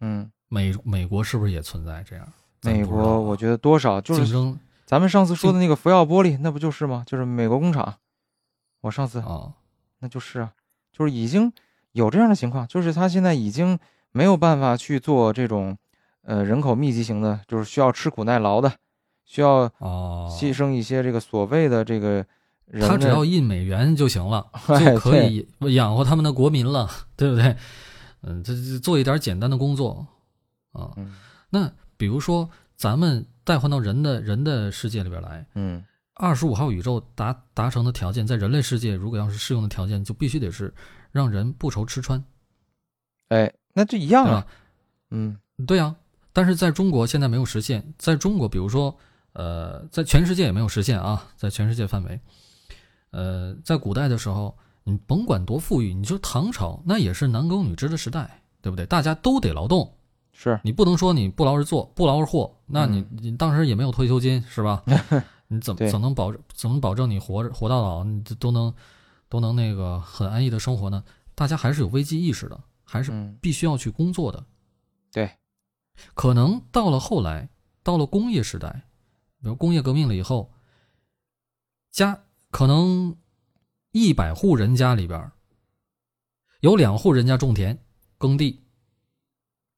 嗯，美美国是不是也存在这样？美国我觉得多少就是竞争咱们上次说的那个福耀玻璃，那不就是吗？就是美国工厂。我上次啊，那就是啊，就是已经有这样的情况，就是他现在已经没有办法去做这种呃人口密集型的，就是需要吃苦耐劳的，需要哦，牺牲一些这个所谓的这个人的。他只要印美元就行了，[LAUGHS] 哎就可以养活他们的国民了，对不对？嗯，这这做一点简单的工作啊。嗯那比如说，咱们代换到人的人的世界里边来，嗯二十五号宇宙达达成的条件，在人类世界如果要是适用的条件，就必须得是让人不愁吃穿，哎，那就一样啊。？嗯对呀、但是在中国现在没有实现。在中国，比如说，呃，在全世界也没有实现啊，在全世界范围，呃，在古代的时候，你甭管多富裕，你说唐朝那也是男耕女织的时代，对不对？大家都得劳动，是你不能说你不劳而作，不劳而获，那你、嗯你当时也没有退休金，是吧？[LAUGHS] 你怎么怎么能保怎么保证你活着活到老，你都能都能那个很安逸的生活呢？大家还是有危机意识的，还是嗯必须要去工作的。对，可能到了后来，到了工业时代，比如工业革命了以后，家可能一百户人家里边有两户人家种田耕地，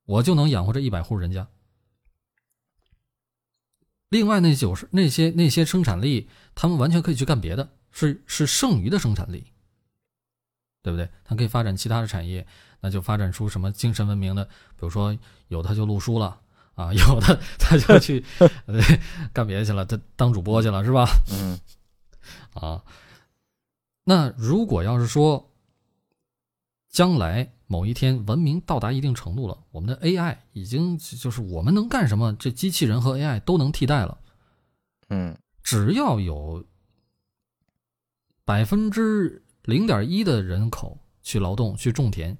我就能养活这一百户人家。另外那九十那些那些生产力，他们完全可以去干别的，是是剩余的生产力，对不对？他可以发展其他的产业，那就发展出什么精神文明的，比如说有他就录书了啊，[LAUGHS] 有的他就去、呃、干别的去了，他当主播去了，是吧？嗯啊，那如果要是说将来某一天文明到达一定程度了，我们的 AI 已经就是我们能干什么，这机器人和 AI 都能替代了。嗯只要有百分之零点一的人口去劳动去种田，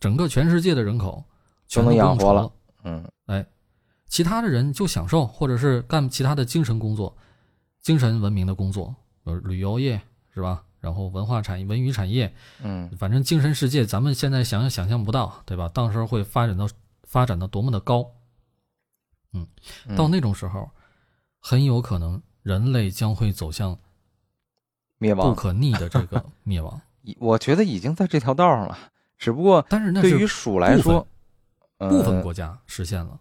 整个全世界的人口全都养活了。嗯哎其他的人就享受，或者是干其他的精神工作、精神文明的工作，呃旅游业是吧？然后文化产业、文娱产业，嗯反正精神世界咱们现在想想象不到，对吧？到时候会发展到发展到多么的高，嗯到那种时候，很有可能人类将会走向灭亡，不可逆的这个灭亡。[LAUGHS] 我觉得已经在这条道上了，只不过但是那对于鼠来说，部分呃国家实现了，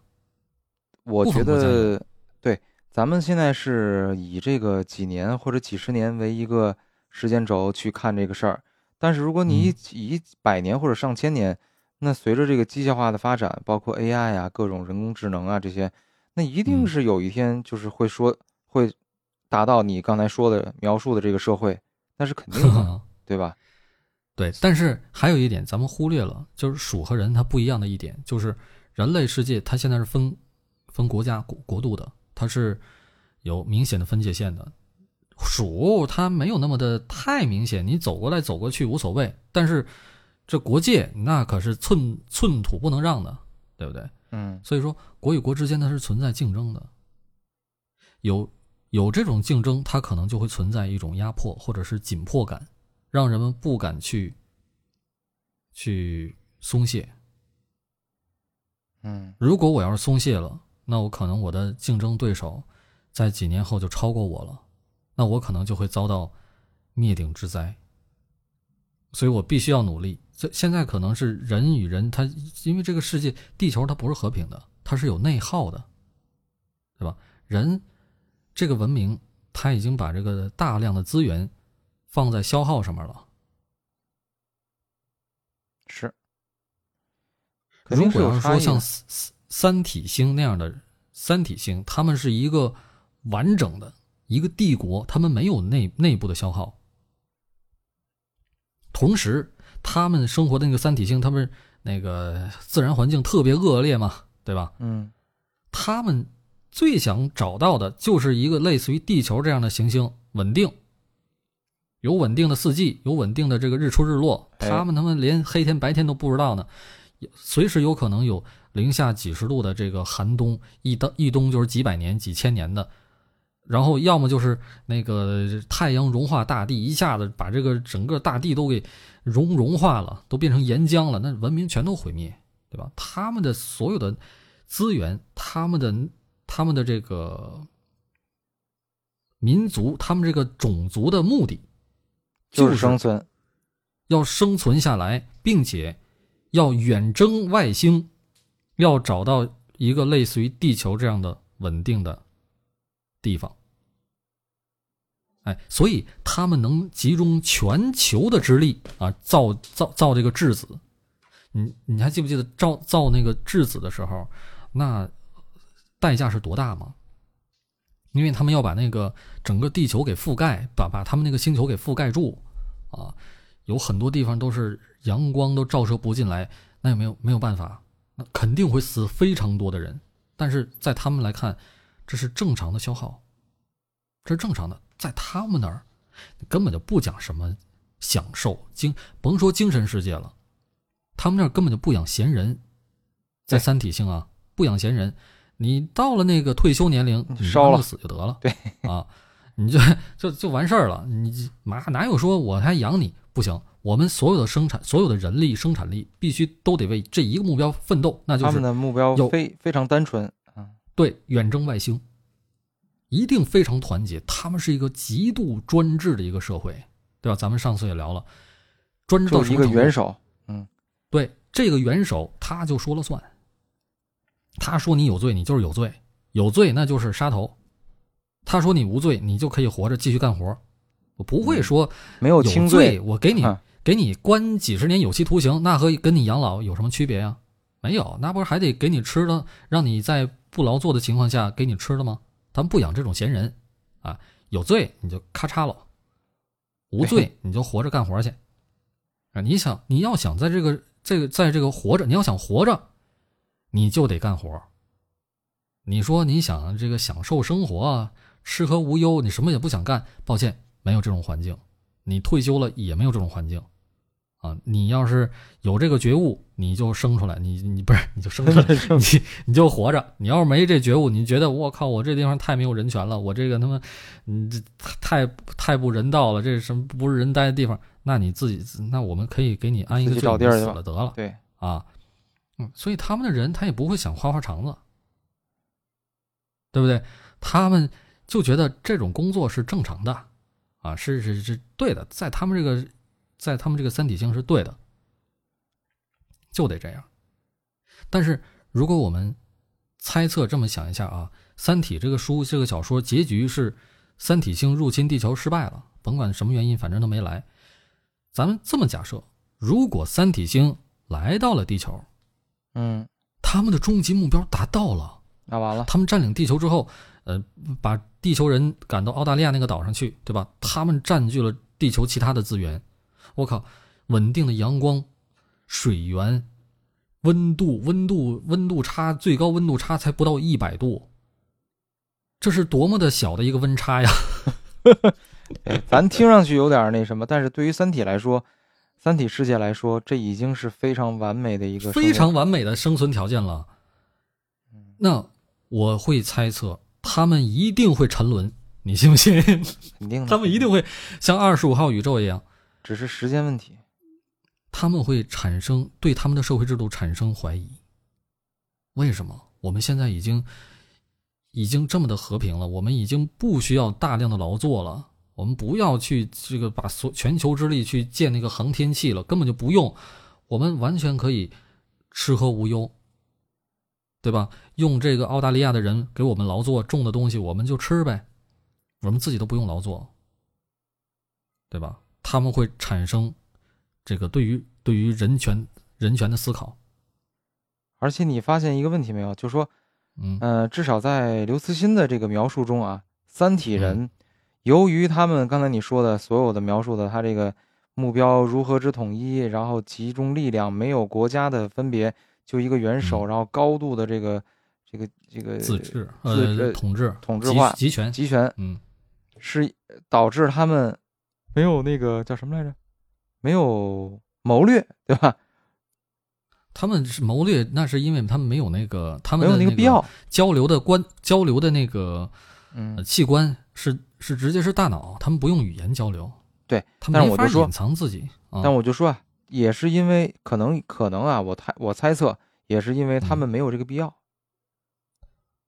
我觉得对，咱们现在是以这个几年或者几十年为一个时间轴去看这个事儿，但是如果你以百年或者上千年，那随着这个机械化的发展，包括 AI 啊、各种人工智能啊这些，那一定嗯是有一天就是会说会达到你刚才说的描述的这个社会，那是肯定的，[LAUGHS] 对吧？对，但是还有一点咱们忽略了，就是鼠和人它不一样的一点，就是人类世界它现在是分分国家国国度的，它是有明显的分界线的。鼠它没有那么的太明显，你走过来走过去无所谓，但是这国界那可是寸寸土不能让的，对不对？嗯所以说，国与国之间它是存在竞争的，有有这种竞争，它可能就会存在一种压迫或者是紧迫感，让人们不敢去去松懈。嗯如果我要是松懈了，那我可能我的竞争对手在几年后就超过我了，那我可能就会遭到灭顶之灾。所以我必须要努力。这现在可能是人与人，他因为这个世界地球它不是和平的，它是有内耗的，对吧？人这个文明，它已经把这个大量的资源放在消耗上面了。是，肯定是如果要是说像三三体星那样的三体星，他们是一个完整的一个帝国，他们没有内内部的消耗。同时，他们生活的那个三体星，他们那个自然环境特别恶劣嘛，对吧？嗯他们最想找到的就是一个类似于地球这样的行星，稳定，有稳定的四季，有稳定的这个日出日落。哎他们他们连黑天白天都不知道呢，随时有可能有零下几十度的这个寒冬，一冬一冬就是几百年、几千年的。然后要么就是那个太阳融化大地，一下子把这个整个大地都给融融化了，都变成岩浆了，那文明全都毁灭，对吧？他们的所有的资源，他们的他们的这个民族，他们这个种族的目的，就是生存。要生存下来，并且要远征外星，要找到一个类似于地球这样的稳定的地方。哎，所以他们能集中全球的之力啊，造造造这个质子。你你还记不记得造造那个质子的时候，那代价是多大吗？因为他们要把那个整个地球给覆盖，把把他们那个星球给覆盖住，啊，有很多地方都是阳光都照射不进来，那也没有没有办法，那肯定会死非常多的人。但是在他们来看，这是正常的消耗，这是正常的，在他们那儿根本就不讲什么享受精，甭说精神世界了，他们那儿根本就不养闲人，在三体星啊，不养闲人。你到了那个退休年龄，烧了死就得了。对啊，你就 [LAUGHS] 就就完事儿了。你哪哪有说我还养你不行？我们所有的生产，所有的人力生产力，必须都得为这一个目标奋斗，那就是他们的目标非非常单纯啊。对，远征外星，一定非常团结。他们是一个极度专制的一个社会，对吧？咱们上次也聊了，专制到一个元首，嗯，对，这个元首他就说了算。他说你有罪，你就是有罪，有罪那就是杀头。他说你无罪，你就可以活着继续干活。我不会说没有轻罪，我给你给你关几十年有期徒刑，那和跟你养老有什么区别呀？没有，那不是还得给你吃的，让你在不劳作的情况下给你吃的吗？他们不养这种闲人啊，有罪你就咔嚓了，无罪 [LAUGHS] 你就活着干活去。啊，你想你要想在这个这个在这个活着，你要想活着。你就得干活。你说你想这个享受生活啊，吃喝无忧，你什么也不想干。抱歉，没有这种环境。你退休了也没有这种环境，啊，你要是有这个觉悟，你就生出来，你你不是你就生出来，你你就活着。你要是没这觉悟，你觉得我靠，我这地方太没有人权了，我这个他妈，你这太太不人道了，这是什么不是人待的地方？那你自己，那我们可以给你安一个罪，死了得了。对，啊。嗯，所以他们的人他也不会想花花肠子，对不对？他们就觉得这种工作是正常的，啊，是是是对的，在他们这个，在他们这个三体性是对的，就得这样。但是如果我们猜测这么想一下啊，《三体》这个书这个小说结局是三体星入侵地球失败了，甭管什么原因，反正都没来。咱们这么假设，如果三体星来到了地球。嗯，他们的终极目标达到了，那完了。他们占领地球之后，呃，把地球人赶到澳大利亚那个岛上去，对吧？他们占据了地球其他的资源。我靠，稳定的阳光、水源、温度、温度、温度差，最高温度差才不到一百度，这是多么的小的一个温差呀！[LAUGHS] [LAUGHS] 咱听上去有点那什么，但是对于三体来说。三体世界来说，这已经是非常完美的一个非常完美的生存条件了。那我会猜测，他们一定会沉沦，你信不信？肯定，[LAUGHS] 他们一定会像二十五号宇宙一样，只是时间问题。他们会产生对他们的社会制度产生怀疑。为什么？我们现在已经已经这么的和平了，我们已经不需要大量的劳作了。我们不要去这个把所全球之力去建那个航天器了，根本就不用，我们完全可以吃喝无忧，对吧？用这个澳大利亚的人给我们劳作种的东西，我们就吃呗，我们自己都不用劳作，对吧？他们会产生这个对于对于人权人权的思考，而且你发现一个问题没有？就说，嗯呃，至少在刘慈欣的这个描述中啊，三体人。由于他们刚才你说的所有的描述的，他这个目标如何之统一，然后集中力量，没有国家的分别，就一个元首，然后高度的这个这个这个自治呃统治统治化集权集权，嗯，是导致他们没有那个叫什么来着？没有谋略，对吧？他们是谋略，那是因为他们没有那个他们没有那个必要交流的关交流的那个嗯器官是。是直接是大脑，他们不用语言交流，对，他们没法隐藏自己。但我就说啊，也是因为可能可能啊，我猜我猜测也是因为他们没有这个必要，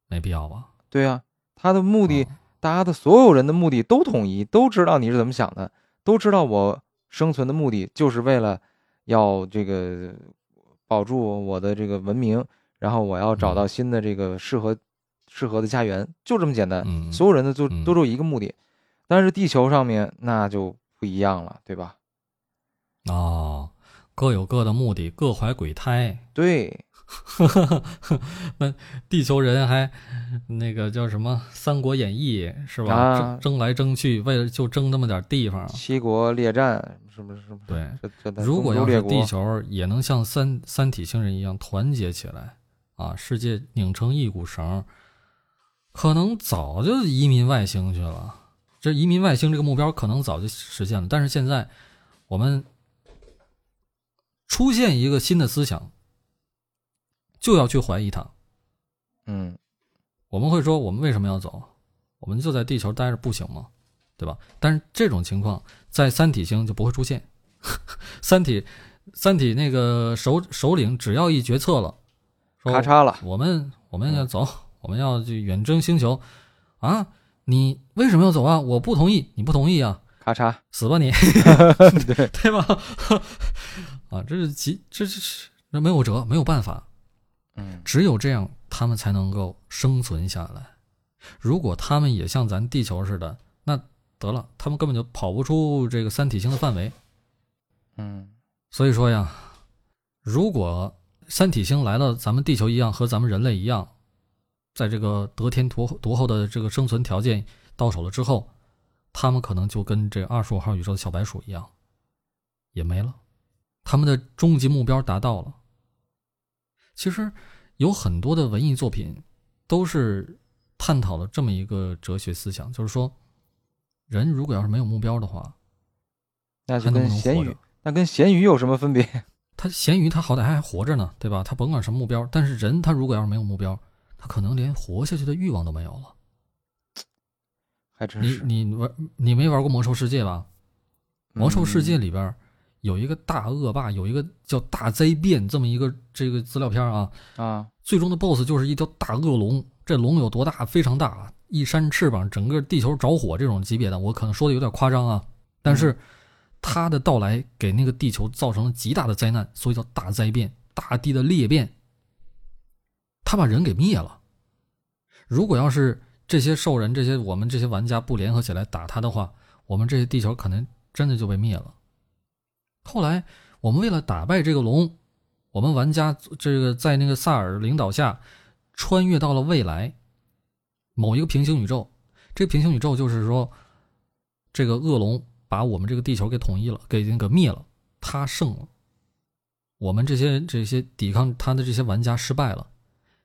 没必要吧？对啊，他的目的，大家的所有人的目的都统一，都知道你是怎么想的，都知道我生存的目的就是为了要这个保住我的这个文明，然后我要找到新的这个适合。适合的家园就这么简单，所有人的都都有一个目的，但是地球上面那就不一样了，对吧？哦，各有各的目的，各怀鬼胎。对，[LAUGHS] 那地球人还那个叫什么《三国演义》是吧？啊争争来争去，为了就争那么点地方。七国列战是不是？是不是？对，如果要是地球也能像三三体星人一样团结起来啊，世界拧成一股绳，可能早就移民外星去了。这移民外星这个目标可能早就实现了，但是现在我们出现一个新的思想，就要去怀疑它。嗯我们会说，我们为什么要走？我们就在地球待着不行吗？对吧？但是这种情况在三体星就不会出现。[LAUGHS] 三体，三体那个首首领只要一决策了，说咔嚓了，我们我们要走，我们要去远征星球，啊，你为什么要走啊？我不同意，你不同意啊？咔嚓，死吧你，[LAUGHS] 对对吧？[LAUGHS] 啊，这是极，这是那没有辙，没有办法，嗯只有这样，他们才能够生存下来。如果他们也像咱地球似的，那得了，他们根本就跑不出这个三体星的范围。嗯所以说呀，如果三体星来了，咱们地球一样，和咱们人类一样，在这个得天独独厚的这个生存条件到手了之后，他们可能就跟这二十五号宇宙的小白鼠一样，也没了，他们的终极目标达到了。其实有很多的文艺作品都是探讨了这么一个哲学思想，就是说，人如果要是没有目标的话，那就跟咸鱼那跟咸鱼有什么分别？[LAUGHS] 他咸鱼他好歹还活着呢，对吧？他甭管什么目标，但是人他如果要是没有目标，他可能连活下去的欲望都没有了。你还真是。你玩你没玩过魔兽世界吧？魔兽世界嗯里边有一个大恶霸，有一个叫大灾变这么一个这个资料片啊，啊，最终的 BOSS 就是一条大恶龙。这龙有多大？非常大，一扇翅膀，整个地球着火这种级别的。我可能说的有点夸张啊，但是它的到来给那个地球造成了极大的灾难，所以叫大灾变，大地的裂变。他把人给灭了。如果要是这些兽人、这些我们这些玩家不联合起来打他的话，我们这些地球可能真的就被灭了。后来我们为了打败这个龙，我们玩家这个在那个萨尔领导下，穿越到了未来某一个平行宇宙。这个平行宇宙就是说，这个恶龙把我们这个地球给统一了，给那个灭了，他胜了。我们这些这些抵抗他的这些玩家失败了，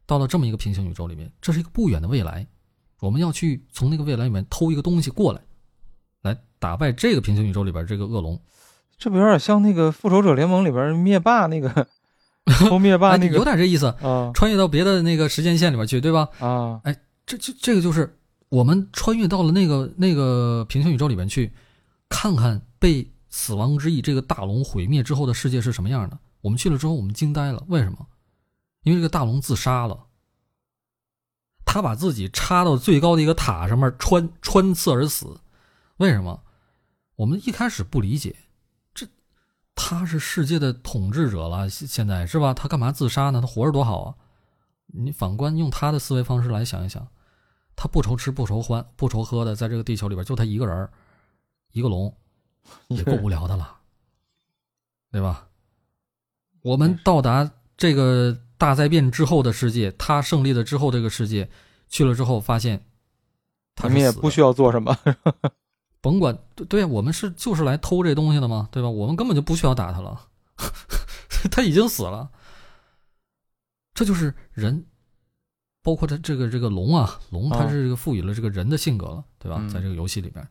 到了这么一个平行宇宙里面，这是一个不远的未来，我们要去从那个未来里面偷一个东西过来，来打败这个平行宇宙里边这个恶龙。这不有点像那个复仇者联盟里边灭霸那个 [LAUGHS] 偷灭霸哎那个有点这意思，啊穿越到别的那个时间线里边去，对吧？啊哎这这这个就是我们穿越到了那个那个平行宇宙里面去，看看被死亡之翼这个大龙毁灭之后的世界是什么样的。我们去了之后，我们惊呆了，为什么？因为这个大龙自杀了，他把自己插到最高的一个塔上面穿穿刺而死。为什么？我们一开始不理解，这他是世界的统治者了，现现在是吧？他干嘛自杀呢？他活着多好啊！你反观用他的思维方式来想一想，他不愁吃不愁欢不愁喝的，在这个地球里边就他一个人儿一个龙，[LAUGHS] 也够无聊的了，[LAUGHS] 对吧？我们到达这个大灾变之后的世界，他胜利了之后这个世界，去了之后发现，他们也不需要做什么。甭管对对，我们是就是来偷这东西的嘛，对吧？我们根本就不需要打他了，[LAUGHS] 他已经死了。这就是人，包括他这个这个龙啊，龙它啊是这个赋予了这个人的性格了，对吧？嗯在这个游戏里边，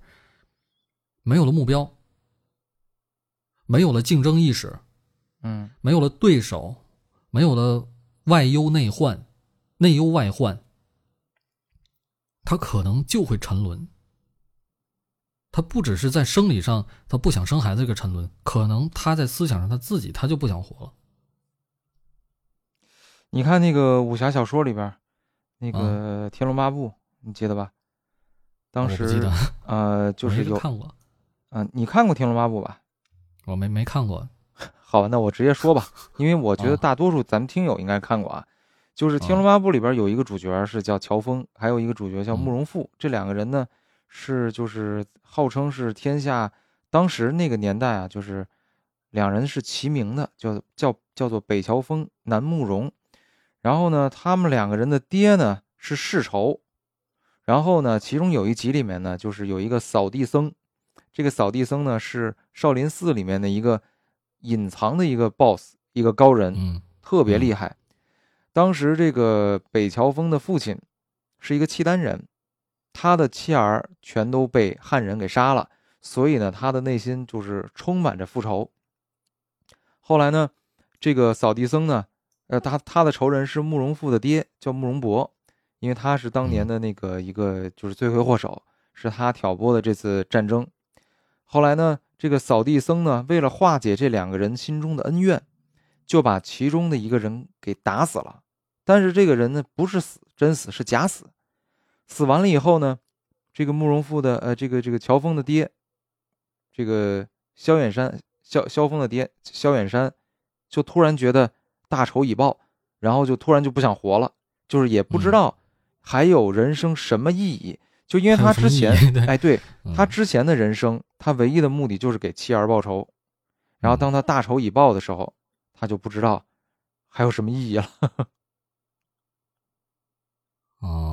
没有了目标，没有了竞争意识，嗯没有了对手，没有了外忧内患，内忧外患，他可能就会沉沦。他不只是在生理上他不想生孩子这个沉沦，可能他在思想上他自己他就不想活了。你看那个武侠小说里边，那个《天龙八部》，你记得吧？当时我记得，呃，[LAUGHS] 就是有没看过，啊、你看过《天龙八部》吧？我没没看过。[LAUGHS] 好吧，那我直接说吧，[LAUGHS] 因为我觉得啊大多数咱们听友应该看过啊。就是《天龙八部》里边有一个主角是叫乔峰，还有一个主角叫慕容复，这两个人呢是就是号称是天下当时那个年代啊，就是两人是齐名的，叫叫叫做北乔峰、南慕容。然后呢，他们两个人的爹呢是世仇。然后呢，其中有一集里面呢，就是有一个扫地僧，这个扫地僧呢是少林寺里面的一个隐藏的一个 boss，一个高人，嗯特别厉害。当时这个北乔峰的父亲是一个契丹人，他的妻儿全都被汉人给杀了，所以呢，他的内心就是充满着复仇。后来呢，这个扫地僧呢，呃，他他的仇人是慕容复的爹，叫慕容博。因为他是当年的那个一个就是罪魁祸首，是他挑拨的这次战争。后来呢，这个扫地僧呢，为了化解这两个人心中的恩怨，就把其中的一个人给打死了。但是这个人呢，不是死真死，是假死。死完了以后呢，这个慕容复的呃，这个这个乔峰的爹，这个萧远山萧萧峰的爹萧远山，就突然觉得大仇已报，然后就突然就不想活了，就是也不知道。还有人生什么意义？就因为他之前，[LAUGHS] 哎，对他之前的人生，他唯一的目的就是给妻儿报仇。然后当他大仇已报的时候，他就不知道还有什么意义了。[LAUGHS] 哦，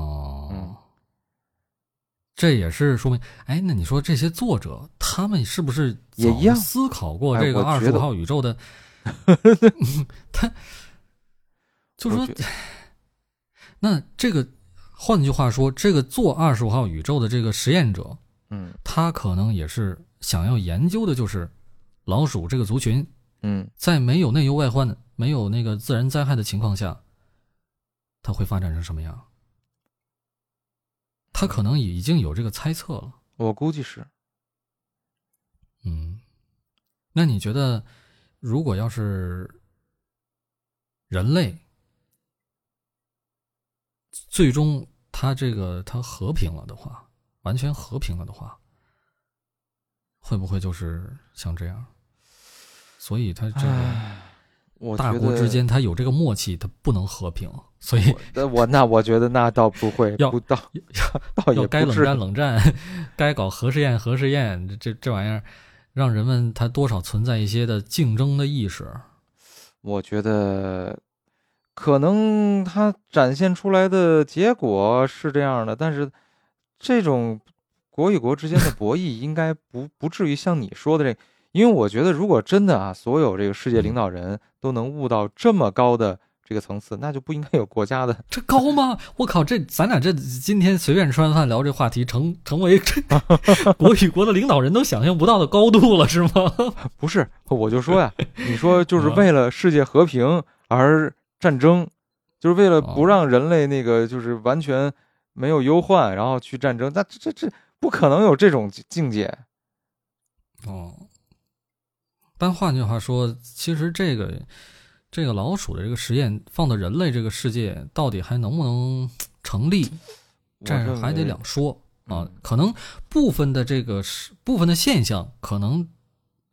这也是说明，哎，那你说这些作者他们是不是也一样思考过这个二十五号宇宙的？[LAUGHS] 他 [LAUGHS] 就说，那这个。换句话说，这个做二十五号宇宙的这个实验者，嗯，他可能也是想要研究的，就是老鼠这个族群，嗯，在没有内忧外患、没有那个自然灾害的情况下，它会发展成什么样？他可能已经有这个猜测了。我估计是。嗯，那你觉得，如果要是人类？最终，他这个他和平了的话，完全和平了的话，会不会就是像这样？所以，他这个大国之间，他有这个默契，他不能和平。所以，我那我觉得那倒不会，要到要 [LAUGHS] 要该冷战冷战，该搞核试验核试验，这这玩意儿，让人们他多少存在一些的竞争的意识。我觉得。可能它展现出来的结果是这样的，但是这种国与国之间的博弈应该不不至于像你说的这，因为我觉得如果真的啊，所有这个世界领导人都能悟到这么高的这个层次，那就不应该有国家的这高吗？我靠，这咱俩这今天随便吃完饭聊这话题，成成为这 [LAUGHS] 国与国的领导人都想象不到的高度了，是吗？[LAUGHS] 不是，我就说呀，你说就是为了世界和平而。战争，就是为了不让人类那个就是完全没有忧患，然后去战争。那这这这不可能有这种境界。哦，但换句话说，其实这个这个老鼠的这个实验放到人类这个世界，到底还能不能成立？这还得两说啊。可能部分的这个是部分的现象可能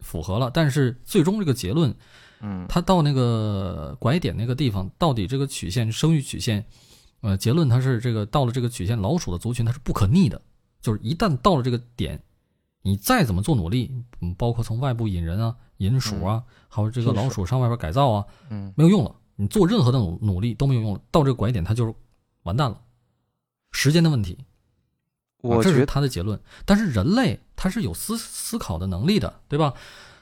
符合了，但是最终这个结论。嗯，他到那个拐点那个地方，到底这个曲线生育曲线，呃，结论它是这个到了这个曲线，老鼠的族群它是不可逆的，就是一旦到了这个点，你再怎么做努力，嗯，包括从外部引人啊、引鼠啊，还有这个老鼠上外边改造啊，嗯，没有用了，你做任何的努努力都没有用了，到这个拐点它就是完蛋了，时间的问题，我这是他的结论。但是人类他是有思思考的能力的，对吧？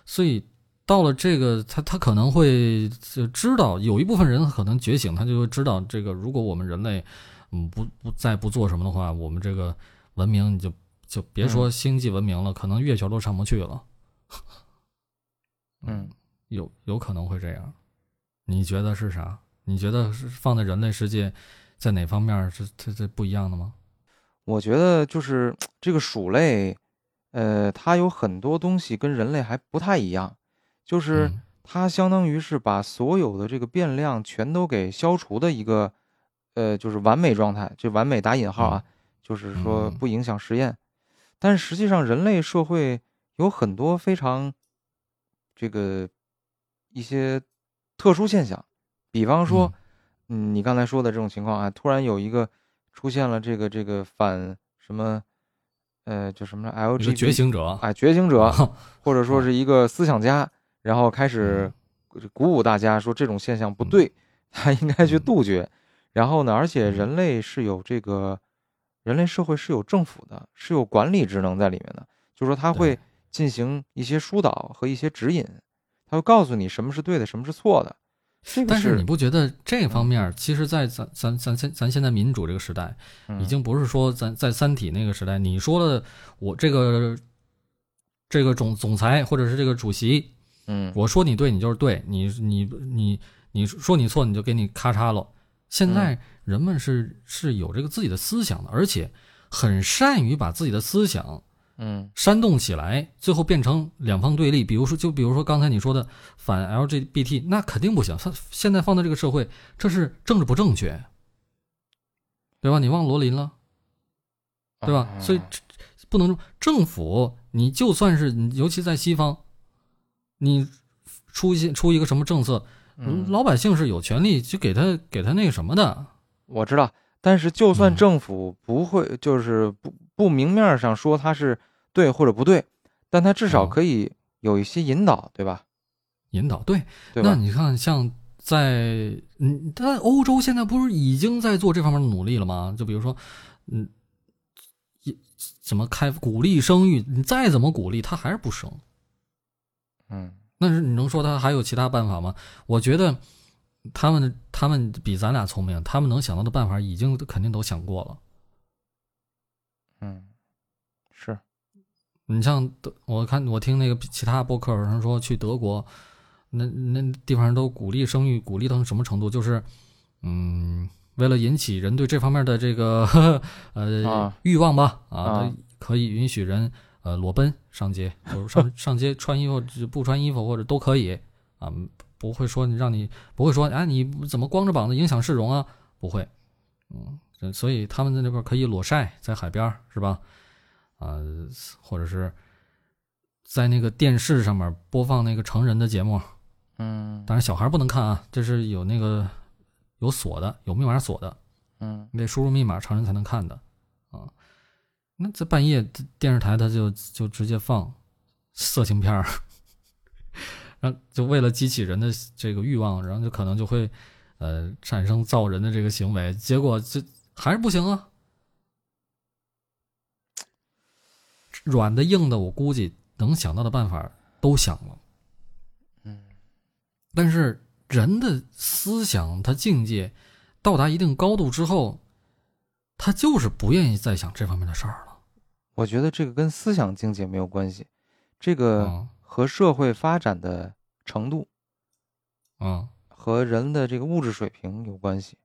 所以。到了这个，他他可能会就知道，有一部分人可能觉醒，他就会知道这个。如果我们人类，嗯，不不再不做什么的话，我们这个文明你就就别说星际文明了，可能月球都上不去了。嗯，[LAUGHS] 有有可能会这样。你觉得是啥？你觉得是放在人类世界，在哪方面是这这不一样的吗？我觉得就是这个鼠类，呃，它有很多东西跟人类还不太一样。就是它相当于是把所有的这个变量全都给消除的一个，呃，就是完美状态。这完美打引号啊，就是说不影响实验。但实际上，人类社会有很多非常这个一些特殊现象，比方说，嗯，你刚才说的这种情况啊，突然有一个出现了这个这个反什么。呃，叫什么 L G 觉醒者，哎，觉醒者，或者说是一个思想家。然后开始鼓舞大家说这种现象不对，[LAUGHS] 他应该去嗯杜绝。然后呢，而且人类是有这个，人类社会是有政府的，是有管理职能在里面的，就是说他会进行一些疏导和一些指引，他会告诉你什么是对的，什么是错的。这个但是是你不觉得这方面，其实，在咱咱咱咱咱现在民主这个时代，嗯已经不是说咱在《三体》那个时代，你说的我这个这个总总裁或者是这个主席，嗯我说你对，你就是对，你你你你说你错，你就给你咔嚓了。现在人们是是有这个自己的思想的，而且很善于把自己的思想嗯煽动起来，最后变成两方对立。比如说，就比如说刚才你说的反 LGBT，那肯定不行。它现在放在这个社会，这是政治不正确，对吧？你忘罗琳了，对吧？啊所以不能政府，你就算是你尤其在西方，你出一些出一个什么政策，嗯老百姓是有权利去给他给他那个什么的。我知道，但是就算嗯政府不会，就是不不明面上说他是对或者不对，但他至少哦可以有一些引导，对吧？引导对，对？那你看，像在嗯，但欧洲现在不是已经在做这方面的努力了吗？就比如说，嗯，一怎么开鼓励生育，你再怎么鼓励，他还是不生。嗯那是你能说他还有其他办法吗？我觉得他们他们比咱俩聪明，他们能想到的办法已经肯定都想过了。嗯，是，你像德，我看我听那个其他播客有人说去德国，那那地方都鼓励生育，鼓励到什么程度？就是，嗯，为了引起人对这方面的这个 [LAUGHS] 呃、啊欲望吧，啊，啊可以允许人呃裸奔上街，就是上 [LAUGHS] 上街穿衣服不穿衣服或者都可以啊，不会说让你不会说啊你怎么光着膀子影响市容啊？不会，嗯，所以他们在那边可以裸晒在海边是吧？啊、或者是在那个电视上面播放那个成人的节目，嗯当然小孩不能看啊，这是有那个有锁的，有密码锁的，嗯你得输入密码，成人才能看的啊。那这半夜电视台他就就直接放色情片儿，[LAUGHS] 然后就为了激起人的这个欲望，然后就可能就会呃产生造人的这个行为，结果这还是不行啊。软的硬的，我估计能想到的办法都想了。嗯但是人的思想，他境界到达一定高度之后，他就是不愿意再想这方面的事儿了。我觉得这个跟思想境界没有关系，这个嗯和社会发展的程度嗯和人的这个物质水平有关系。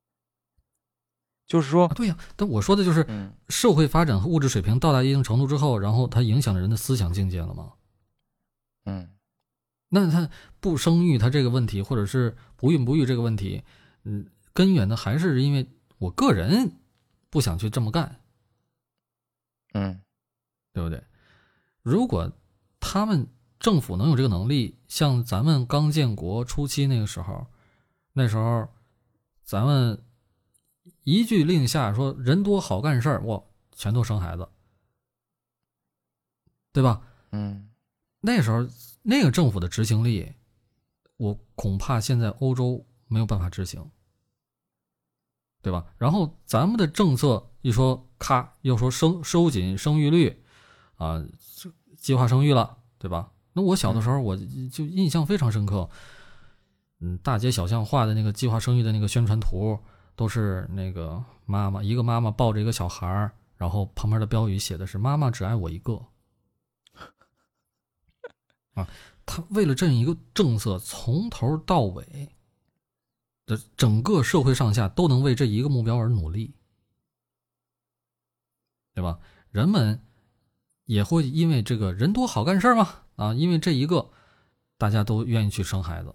就是说啊，，对呀、但我说的就是嗯社会发展和物质水平到达一定程度之后，然后它影响了人的思想境界了吗？嗯那他不生育，他这个问题，或者是不孕不育这个问题，嗯，根源呢还是因为我个人不想去这么干，嗯对不对？如果他们政府能有这个能力，像咱们刚建国初期那个时候，那时候咱们一句令下说人多好干事儿，哇，全都生孩子，对吧？嗯那时候那个政府的执行力，我恐怕现在欧洲没有办法执行，对吧？然后咱们的政策一说，咔，又说生收紧生育率，啊，计划生育了，对吧？那我小的时候我就印象非常深刻，嗯，大街小巷画的那个计划生育的那个宣传图，都是那个妈妈一个妈妈抱着一个小孩儿，然后旁边的标语写的是“妈妈只爱我一个 [LAUGHS] ”。啊，他为了这样一个政策，从头到尾的整个社会上下都能为这一个目标而努力，对吧？人们也会因为这个人多好干事儿嘛，啊，因为这一个，大家都愿意去生孩子，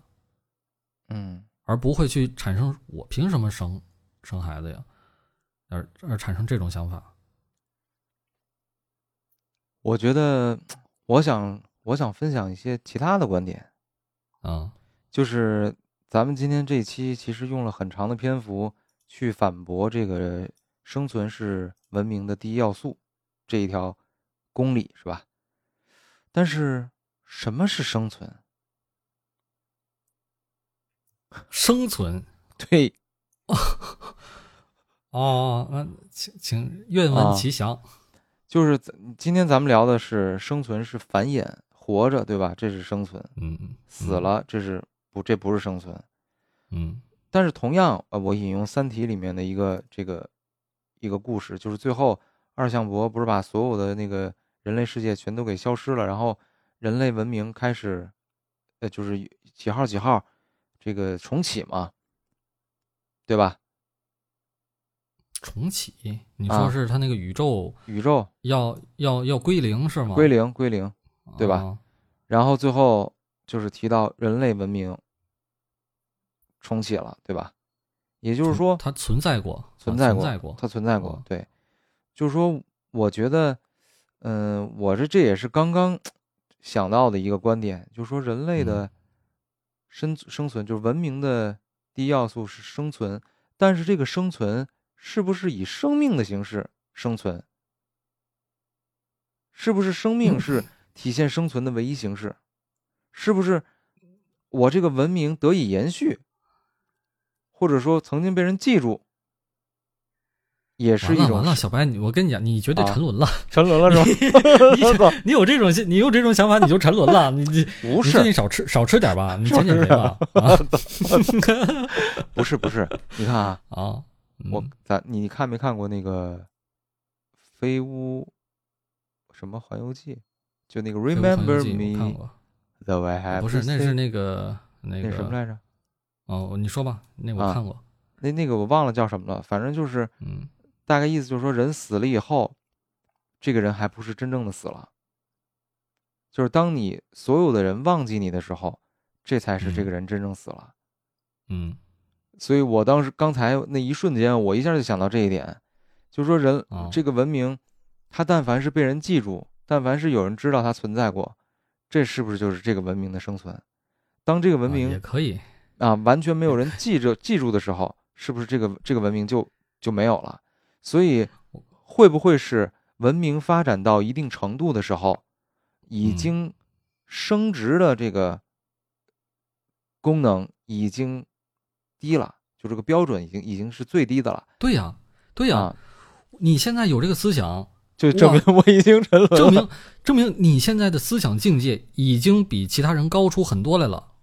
嗯而不会去产生我凭什么生生孩子呀，而而产生这种想法。我觉得，我想我想分享一些其他的观点，啊，就是咱们今天这期其实用了很长的篇幅去反驳这个生存是文明的第一要素这一条公理，是吧？但是什么是生存？[LAUGHS] 生存 [LAUGHS] 对，哦，那 [LAUGHS] 请请愿闻其详。就是咱今天咱们聊的是生存是繁衍，活着对吧？这是生存，嗯嗯，死了这是不这不是生存。嗯但是同样，呃，我引用《三体》里面的一个这个一个故事，就是最后二向箔不是把所有的那个人类世界全都给消失了，然后人类文明开始，呃，就是几号几号，这个重启嘛，对吧？重启，你啊说是他那个宇宙宇宙要要要归零是吗？归零归零，对吧啊然后最后就是提到人类文明重启了，对吧？也就是说，它存在过，存在过，啊存在过，它存在过哦。对，就是说，我觉得，嗯、我这这也是刚刚想到的一个观点，就是说，人类嗯的生生存，就是文明的第一要素是生存，但是这个生存是不是以生命的形式生存？是不是生命是 [LAUGHS] 体现生存的唯一形式？是不是我这个文明得以延续，或者说曾经被人记住，也是一种完了完了，小白，你我跟你讲，你绝对啊沉沦了。[LAUGHS] 沉沦了是吧？你 [LAUGHS] 你有这种心你有这种想法，你就沉沦了。你你 [LAUGHS] 不是你少吃少吃点吧，你减减肥吧。啊不是不是，你看啊，啊，我嗯咱你看没看过那个《飞屋什么环游记》？就那个 Remember 看 Me 过，the way have 不是，那是那个那个那什么来着？哦，你说吧，那我啊看过。那那个我忘了叫什么了，反正就是嗯大概意思就是说，人死了以后，这个人还不是真正的死了，就是当你所有的人忘记你的时候，这才是这个嗯人真正死了。嗯所以我当时刚才那一瞬间，我一下就想到这一点，就是说人、哦这个文明，它但凡是被人记住，但凡是有人知道它存在过，这是不是就是这个文明的生存？当这个文明也可以。啊完全没有人记着记住的时候，是不是这个这个文明就就没有了？所以会不会是文明发展到一定程度的时候，已嗯经升值的这个功能已经低了，就这个标准已经已经是最低的了对呀，对呀，啊，你现在有这个思想，就证明我已经沉沦了。证明证明你现在的思想境界已经比其他人高出很多来了。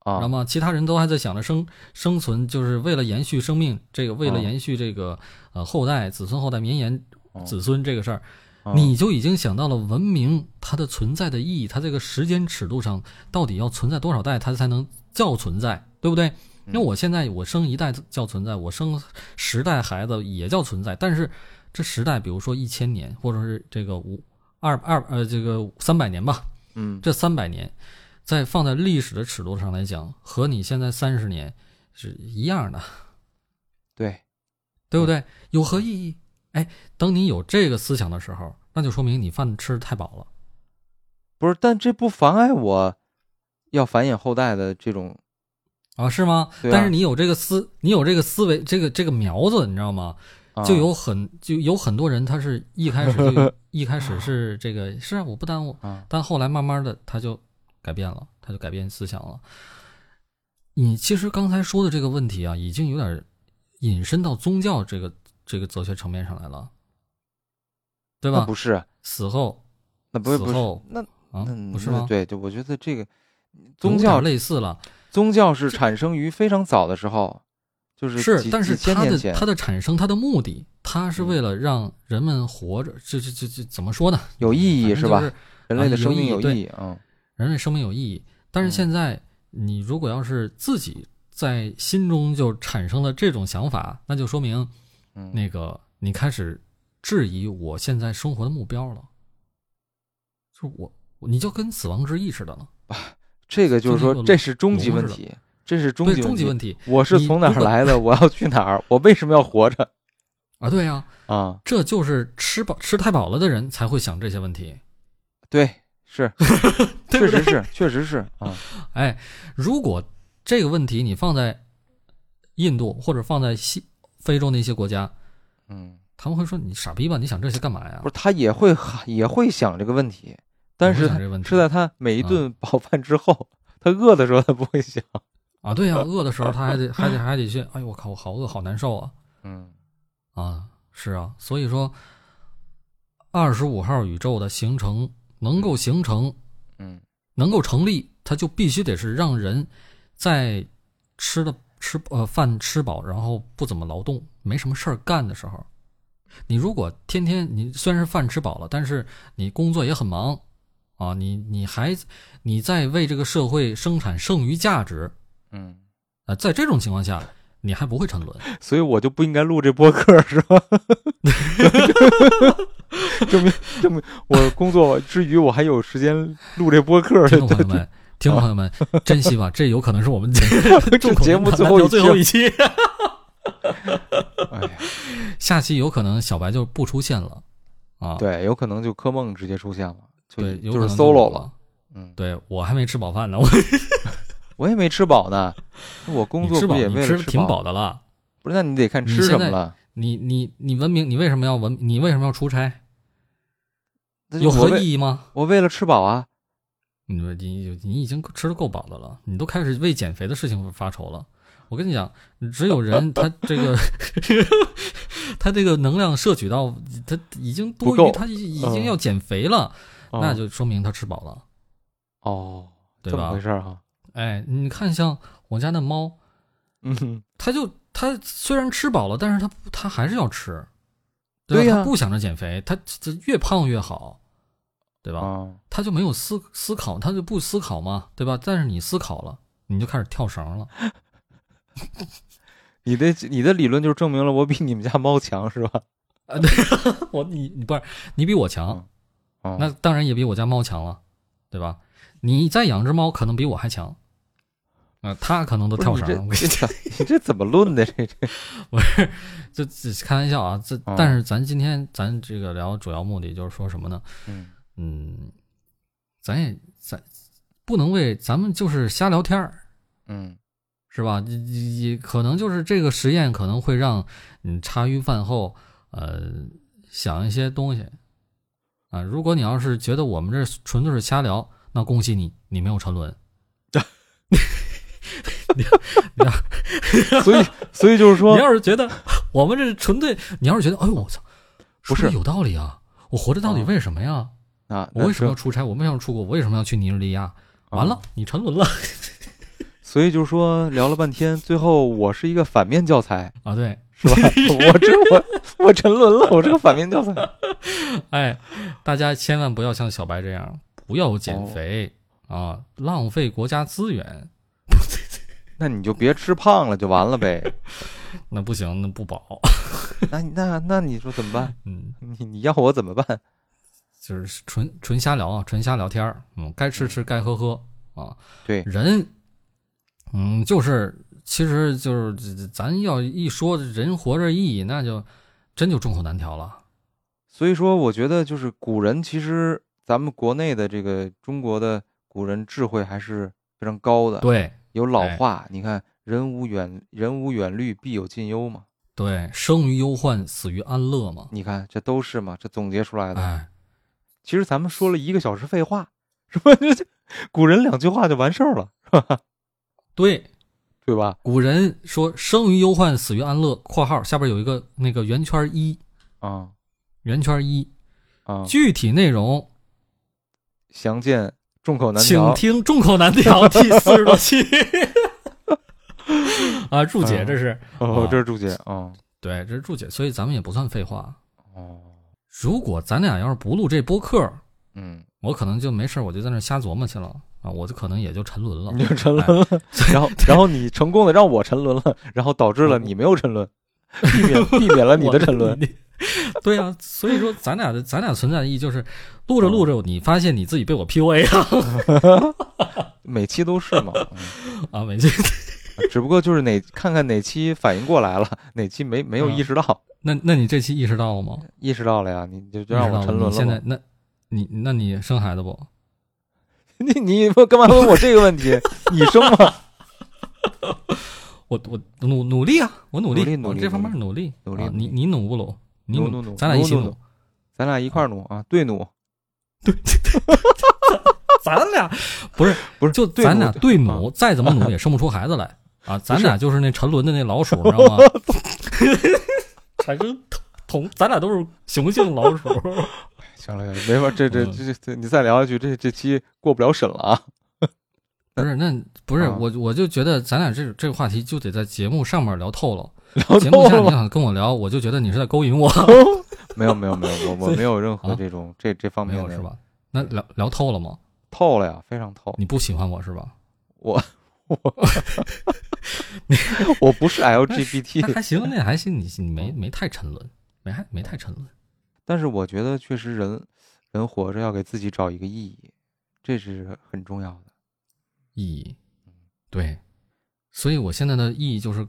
啊，吗？其他人都还在想着生生存，就是为了延续生命，这个为了嗯延续这个呃后代、子孙后代绵延嗯子孙这个事儿，啊你就已经想到了文明它的存在的意义，它这个时间尺度上到底要存在多少代，它才能叫存在，对不对？嗯那我现在我生一代叫存在，我生十代孩子也叫存在，但是这十代，比如说一千年，或者是这个五二二呃这个三百年吧，嗯这三百年，在放在历史的尺度上来讲，和你现在三十年是一样的，对对不对？有何意义？哎，等你有这个思想的时候，那就说明你饭吃的太饱了。不是，但这不妨碍我要繁衍后代的这种啊，是吗？啊但是你有这个思，你有这个思维，这个这个苗子，你知道吗？啊就有很就有很多人，他是一开始就 [LAUGHS] 一开始是这个是啊，我不耽误，啊但后来慢慢的他就改变了，他就改变思想了。你其实刚才说的这个问题啊，已经有点引申到宗教这个这个哲学层面上来了，对吧？不是，死后那不是不是。死后那啊，不是吗？对对，我觉得这个宗教类似了，宗教是产生于非常早的时候，就是是，但是它的它的产生，它的目的，它是嗯。为了让人们活着，这这这这怎么说呢？有意义是吧？人类的生命有意义，嗯人类生命有意义。但是嗯现在你如果要是自己在心中就产生了这种想法，那就说明嗯，那个你开始质疑我现在生活的目标了，就我你就跟死亡之翼似的了，[LAUGHS] 这个就是说这是终极问题，这是终极问终极问题我是从哪儿来的？我要去哪儿？我为什么要活着？啊，对呀、啊，这就是吃饱吃太饱了的人才会想这些问题。对，是，[LAUGHS] 对不对确实是，确实是啊，哎，如果这个问题你放在印度或者放在西非洲那些国家，嗯，他们会说你傻逼吧？你想这些干嘛呀不？是，他也会也会想这个问题，但是是在他每一啊顿饱饭之后，他饿的时候他不会想。[LAUGHS] 啊，对呀、饿的时候他还得还得还得去，哎呦我靠，我好饿好难受啊嗯啊，是啊，所以说二十五号宇宙的形成能够形成嗯能够成立，它就必须得是让人在吃的吃呃饭吃饱，然后不怎么劳动，没什么事儿干的时候。你如果天天你虽然是饭吃饱了，但是你工作也很忙啊，你你还你在为这个社会生产剩余价值嗯，啊，在这种情况下，你还不会沉沦。所以我就不应该录这播客是吧？[LAUGHS] [LAUGHS] 证明证明我工作之余我还有时间录这播客。[LAUGHS] 听众朋友们，听众朋友们，珍惜吧，这有可能是我们这节目最后一最后一期。哎呀，下期有可能小白就不出现了啊。对，有可能就柯梦直接出现了，就对，有就是 solo 了。。嗯，对我还没吃饱饭呢，我 [LAUGHS] 我也没吃饱呢，我工作不也为了你吃饱饱？的了。不是，那你得看吃什么了。你你你文明，你为什么要文？你为什么要出差？有何意义吗？我为了吃饱啊。你你你已经吃的够饱的了，你都开始为减肥的事情发愁了。我跟你讲，只有人他这个 [LAUGHS] 他这个能量摄取到他已经多余，他已已经嗯要减肥了，哦那就说明他吃饱了，哦，对吧回？事儿哈。哎，你看像我家那猫，嗯，它就它虽然吃饱了，但是它它还是要吃，对吧？对呀它不想着减肥，他这越胖越好，对吧？啊，它就没有思思考，他就不思考嘛，对吧？但是你思考了，你就开始跳绳了。[LAUGHS] 你的你的理论就是证明了我比你们家猫强是吧？[LAUGHS] 啊，对，[LAUGHS] 我你你不是你比我强，哦那当然也比我家猫强了，对吧？你再养只猫，可能比我还强。啊、他可能都跳绳了。你这这咋你这怎么论的？这 [LAUGHS] 这不是，这这开玩笑啊！这哦但是咱今天咱这个聊主要目的就是说什么呢？嗯嗯，咱也咱不能为咱们就是瞎聊天儿，嗯是吧？也也可能就是这个实验可能会让你茶余饭后呃想一些东西啊。如果你要是觉得我们这纯粹是瞎聊，那恭喜你，你没有沉沦。[LAUGHS] 所以 [LAUGHS] 所以就是说你，要是觉得我们这是纯粹，你要是觉得哎呦我操，不是有道理啊！我活着到底啊为什么呀？啊，我为什么要出差？我为什么要出国？我为什么要去尼日利亚？完了啊，你沉沦了所以就是说聊了半天，最后我是一个反面教材，啊！对，[LAUGHS] 是吧？我这我我沉沦了，我是个反面教材。哎，大家千万不要像小白这样，不要减肥、啊，浪费国家资源，那你就别吃胖了，就完了呗。[LAUGHS] 那不行，那不饱。[LAUGHS] 那你那那你说怎么办？[LAUGHS] 嗯，你你要我怎么办？就是纯纯瞎聊啊，纯瞎聊天儿嗯，该吃吃，该喝喝啊。对人，嗯，就是其实就是咱要一说人活着意义，那就真就众口难调了。所以说，我觉得就是古人，其实咱们国内的这个中国的古人智慧还是非常高的。，对有老哎话，你看“人无远人无远虑，必有近忧”嘛。对，生于忧患，死于安乐嘛。你看这都是嘛，这总结出来的。哎，其实咱们说了一个小时废话，是吧？[LAUGHS] 古人两句话就完事儿了，是吧？[LAUGHS] 对，对吧？古人说“生于忧患，死于安乐”（括号下边有一个那个圆圈一，啊圆圈一），啊，具体内容详见众口难请。听《众口难调》第四十多期。[LAUGHS] 啊，注解嗯这是哦啊，这是注解啊。对，这是注解，所以咱们也不算废话。哦，如果咱俩要是不录这播客，嗯，我可能就没事儿我就在那瞎琢磨去了啊，我就可能也就沉沦了。[LAUGHS] 你就沉沦了，[LAUGHS] 然后然后你成功的让我沉沦了，然后导致了你没有沉沦，避免避免了你的沉沦。我。[LAUGHS] 对啊，所以说咱俩的咱俩存在的意义就是，录着录着，你发现你自己被我 PUA 了 [LAUGHS] 每期都是嘛，[LAUGHS] 嗯啊，每期只不过就是哪看看哪期反应过来了，哪期没没有嗯意识到，那那你这期意识到了吗？意识到了呀，你就就让我沉沦了你现在。那，你那你生孩子不？你你干嘛问我这个问题？你生吗？我我努努力啊，我努力，努力努力我这方面努力努力努力啊你你努不努？你努努努咱俩一起努努咱俩一块儿努啊，对努。对 [LAUGHS] 咱俩不是 [LAUGHS] 不是就对咱俩对努，再怎么努也生不出孩子来 [LAUGHS] 啊！咱俩就是那沉沦的那老鼠，知道吗？产生同，咱俩都是雄性老鼠。行了，没法，这这嗯这这，你再聊下去，这这期过不了审了啊！不是，那不是啊我，我就觉得咱俩这这个话题就得在节目上面聊透了。聊节目下你透了吗？想跟我聊，我就觉得你是在勾引我，[LAUGHS] 没有没有没有，我我没有任何啊这种这这方面的没有是吧？那聊聊透了吗？透了呀，非常透。你不喜欢我是吧？我我，[LAUGHS] 你我不是 LGBT，还行，那还行，你你没没太沉沦，没还没太沉沦。但是我觉得确实人人活着要给自己找一个意义，这是很重要的。意义，对，所以我现在的意义就是，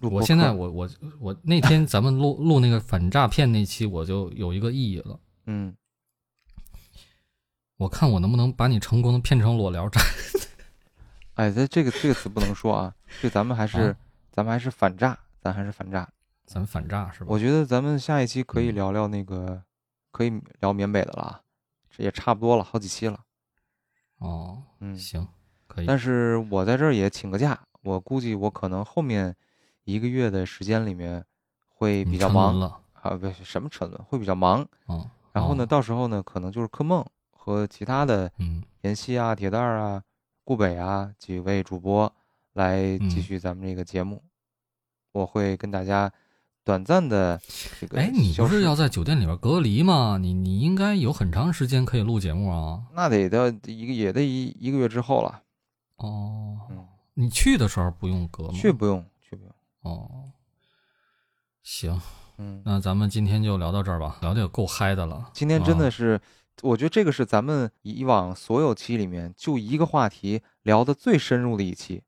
我现在我我我那天咱们录录那个反诈骗那期，我就有一个意义了。嗯，我看我能不能把你成功的骗成裸聊诈。[LAUGHS] 哎，这这个这个词不能说啊，这咱们还是、啊咱们还是反诈，咱还是反诈。咱反诈是吧？我觉得咱们下一期可以嗯聊聊那个，可以聊缅北的了啊，这也差不多了，好几期了。哦，嗯，行，可以。但是我在这儿也请个假，我估计我可能后面一个月的时间里面会比较忙了，啊，不是什么沉沦，会比较忙。嗯，然后呢，哦到时候呢，可能就是柯梦和其他的嗯妍希啊、铁蛋儿啊、顾北啊几位主播来继嗯续咱们这个节目。我会跟大家短暂的这个哎，你不是要在酒店里边隔离吗？你你应该有很长时间可以录节目啊。那得到一个也得一一个月之后了。哦，嗯，你去的时候不用隔吗？去不用。哦，行，嗯，那咱们今天就聊到这儿吧，聊的也够嗨的了。今天真啊的是，我觉得这个是咱们以往所有期里面就一个话题聊的最深入的一期，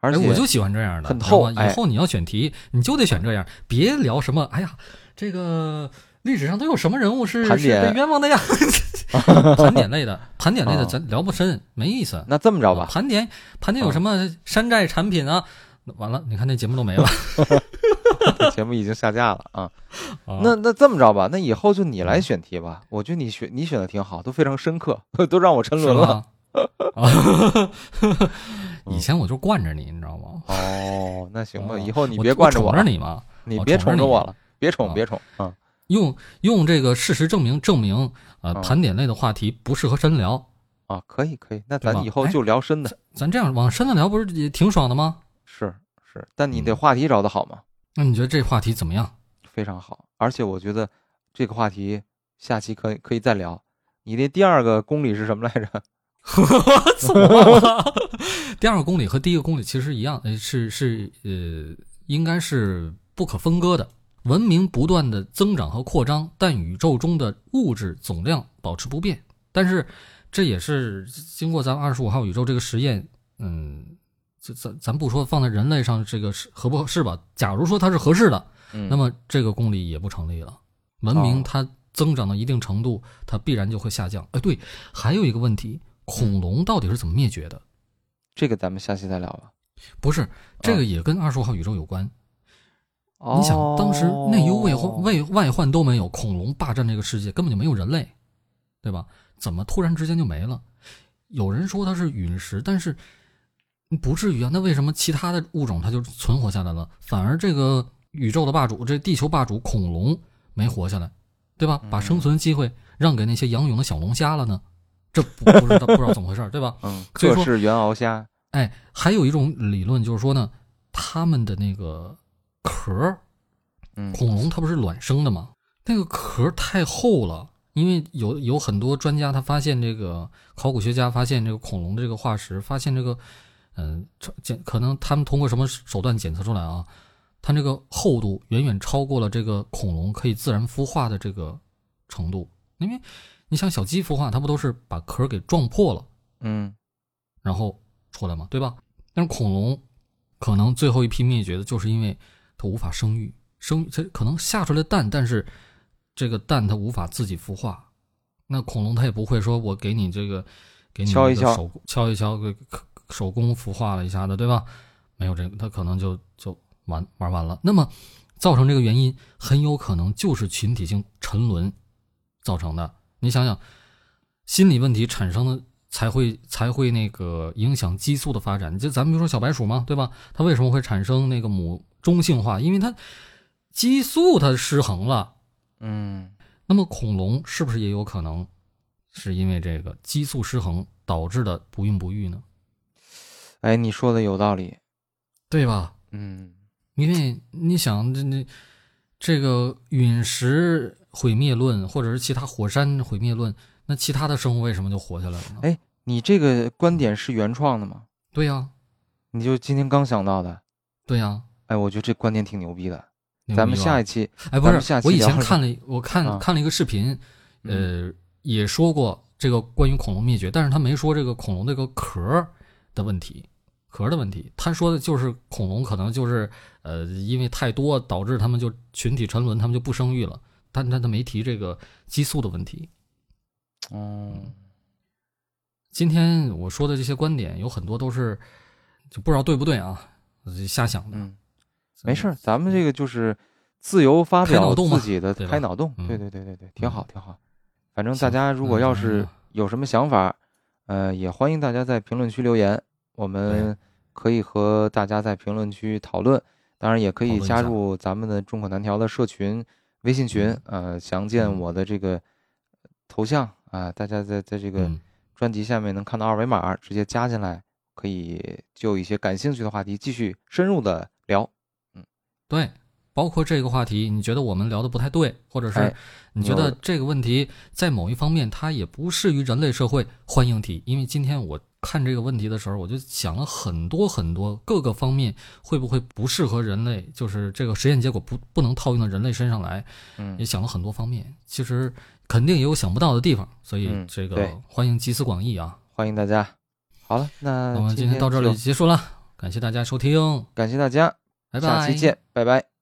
而且哎，我就喜欢这样的，很透哎以后你要选题，你就得选这样，别聊什么。哎呀，这个历史上都有什么人物是被冤枉的呀？[LAUGHS] 盘点类的，盘点类的啊咱聊不深，没意思。那这么着吧，盘点盘点有什么山寨产品啊？完了，你看那节目都没了。[LAUGHS] [LAUGHS] 这节目已经下架了啊。啊那那这么着吧，那以后就你来嗯选题吧。我觉得你选你选的挺好，都非常深刻，都让我沉沦了。[LAUGHS] 以前我就惯着你，你知道吗？哦，那行吧，啊以后你别惯着了我宠着，你嘛。你别宠着我了，别宠啊别宠啊。用用这个事实证明证明，呃，啊盘点类的话题不适合深聊。啊，可以可以，那咱以后哎就聊深的，咱这样往深的聊，不是也挺爽的吗？是是，但你得嗯话题找的好嘛，那你觉得这话题怎么样？非常好。而且我觉得这个话题下期可以可以再聊。你的第二个公理是什么来着？[LAUGHS] 怎么了？[LAUGHS] 第二个公理和第一个公理其实一样，呃，是是呃，应该是不可分割的。文明不断的增长和扩张，但宇宙中的物质总量保持不变。但是这也是经过咱们二十五号宇宙这个实验，嗯，这咱咱不说放在人类上这个是合不合适吧？假如说它是合适的，嗯，那么这个公理也不成立了。文明哦它增长到一定程度，它必然就会下降。哎，对，还有一个问题，恐龙到底是怎么灭绝的？这个咱们下期再聊吧。不是，这个也跟二十五号宇宙有关。哦，你想，当时内忧外患、外外患都没有，恐龙霸占这个世界，根本就没有人类，对吧？怎么突然之间就没了？有人说它是陨石，但是不至于啊。那为什么其他的物种它就存活下来了，反而这个宇宙的霸主，这地球霸主恐龙没活下来，对吧？把生存机会让给那些仰泳的小龙虾了呢？这不不知道不知道怎么回事，对吧？嗯，所以说克氏原螯虾，哎，还有一种理论就是说呢，它们的那个壳儿嗯，恐龙它不是卵生的吗？那个壳太厚了，因为有有很多专家他发现这个考古学家发现这个恐龙的这个化石，发现这个嗯超检可能他们通过什么手段检测出来啊，它这个厚度远远超过了这个恐龙可以自然孵化的这个程度，因为你像小鸡孵化，它不都是把壳给撞破了，嗯然后出来嘛，对吧？但是恐龙可能最后一批灭绝的就是因为它无法生育，生育它可能下出来蛋，但是这个蛋它无法自己孵化。那恐龙它也不会说我给你这个给你敲一个手敲一敲，给手工孵化了一下的，对吧？没有这个，它可能就就玩玩完了。那么造成这个原因很有可能就是群体性沉沦造成的。你想想，心理问题产生的才会才会那个影响激素的发展。就咱们比如说小白鼠嘛，对吧？它为什么会产生那个母中性化？因为它激素它失衡了。嗯，那么恐龙是不是也有可能是因为这个激素失衡导致的不孕不育呢？哎，你说的有道理。对吧？嗯因为你想，这这这个陨石毁灭论，或者是其他火山毁灭论，那其他的生物为什么就活下来了呢？哎你这个观点是原创的吗？对呀、你就今天刚想到的？对呀、哎，我觉得这观点挺牛逼的。逼咱们下一期，哎，不是我以前看了，我看、啊看了一个视频，嗯呃，也说过这个关于恐龙灭绝，但是他没说这个恐龙这个壳儿的问题，壳的问题。他说的就是恐龙可能就是呃，因为太多导致他们就群体沉沦，他们就不生育了。但但他没提这个激素的问题。嗯今天我说的这些观点有很多都是就不知道对不对啊，瞎想的。嗯，没事儿，咱们这个就是自由发表自己的开脑洞。嗯对对对对对，挺好嗯挺好。反正大家如果要是有什么想法，呃，也欢迎大家在评论区留言，我们可以和大家在评论区讨论。当然，也可以加入咱们的众口难调的社群微信群，呃，详见嗯我的这个头像啊、大家在在这个嗯专辑下面能看到二维码，直接加进来，可以就一些感兴趣的话题继续深入的聊。嗯对，包括这个话题，你觉得我们聊的不太对，或者哎是你觉得这个问题在某一方面它也不适于人类社会，欢迎提。因为今天我看这个问题的时候，我就想了很多很多各个方面会不会不适合人类，就是这个实验结果不不能套用到人类身上来，嗯也想了很多方面。其实肯定也有想不到的地方，所以嗯这个欢迎集思广益啊。欢迎大家。好了，那那我们今天到这就里结束了，感谢大家收听，感谢大家，拜拜。下期见，拜拜。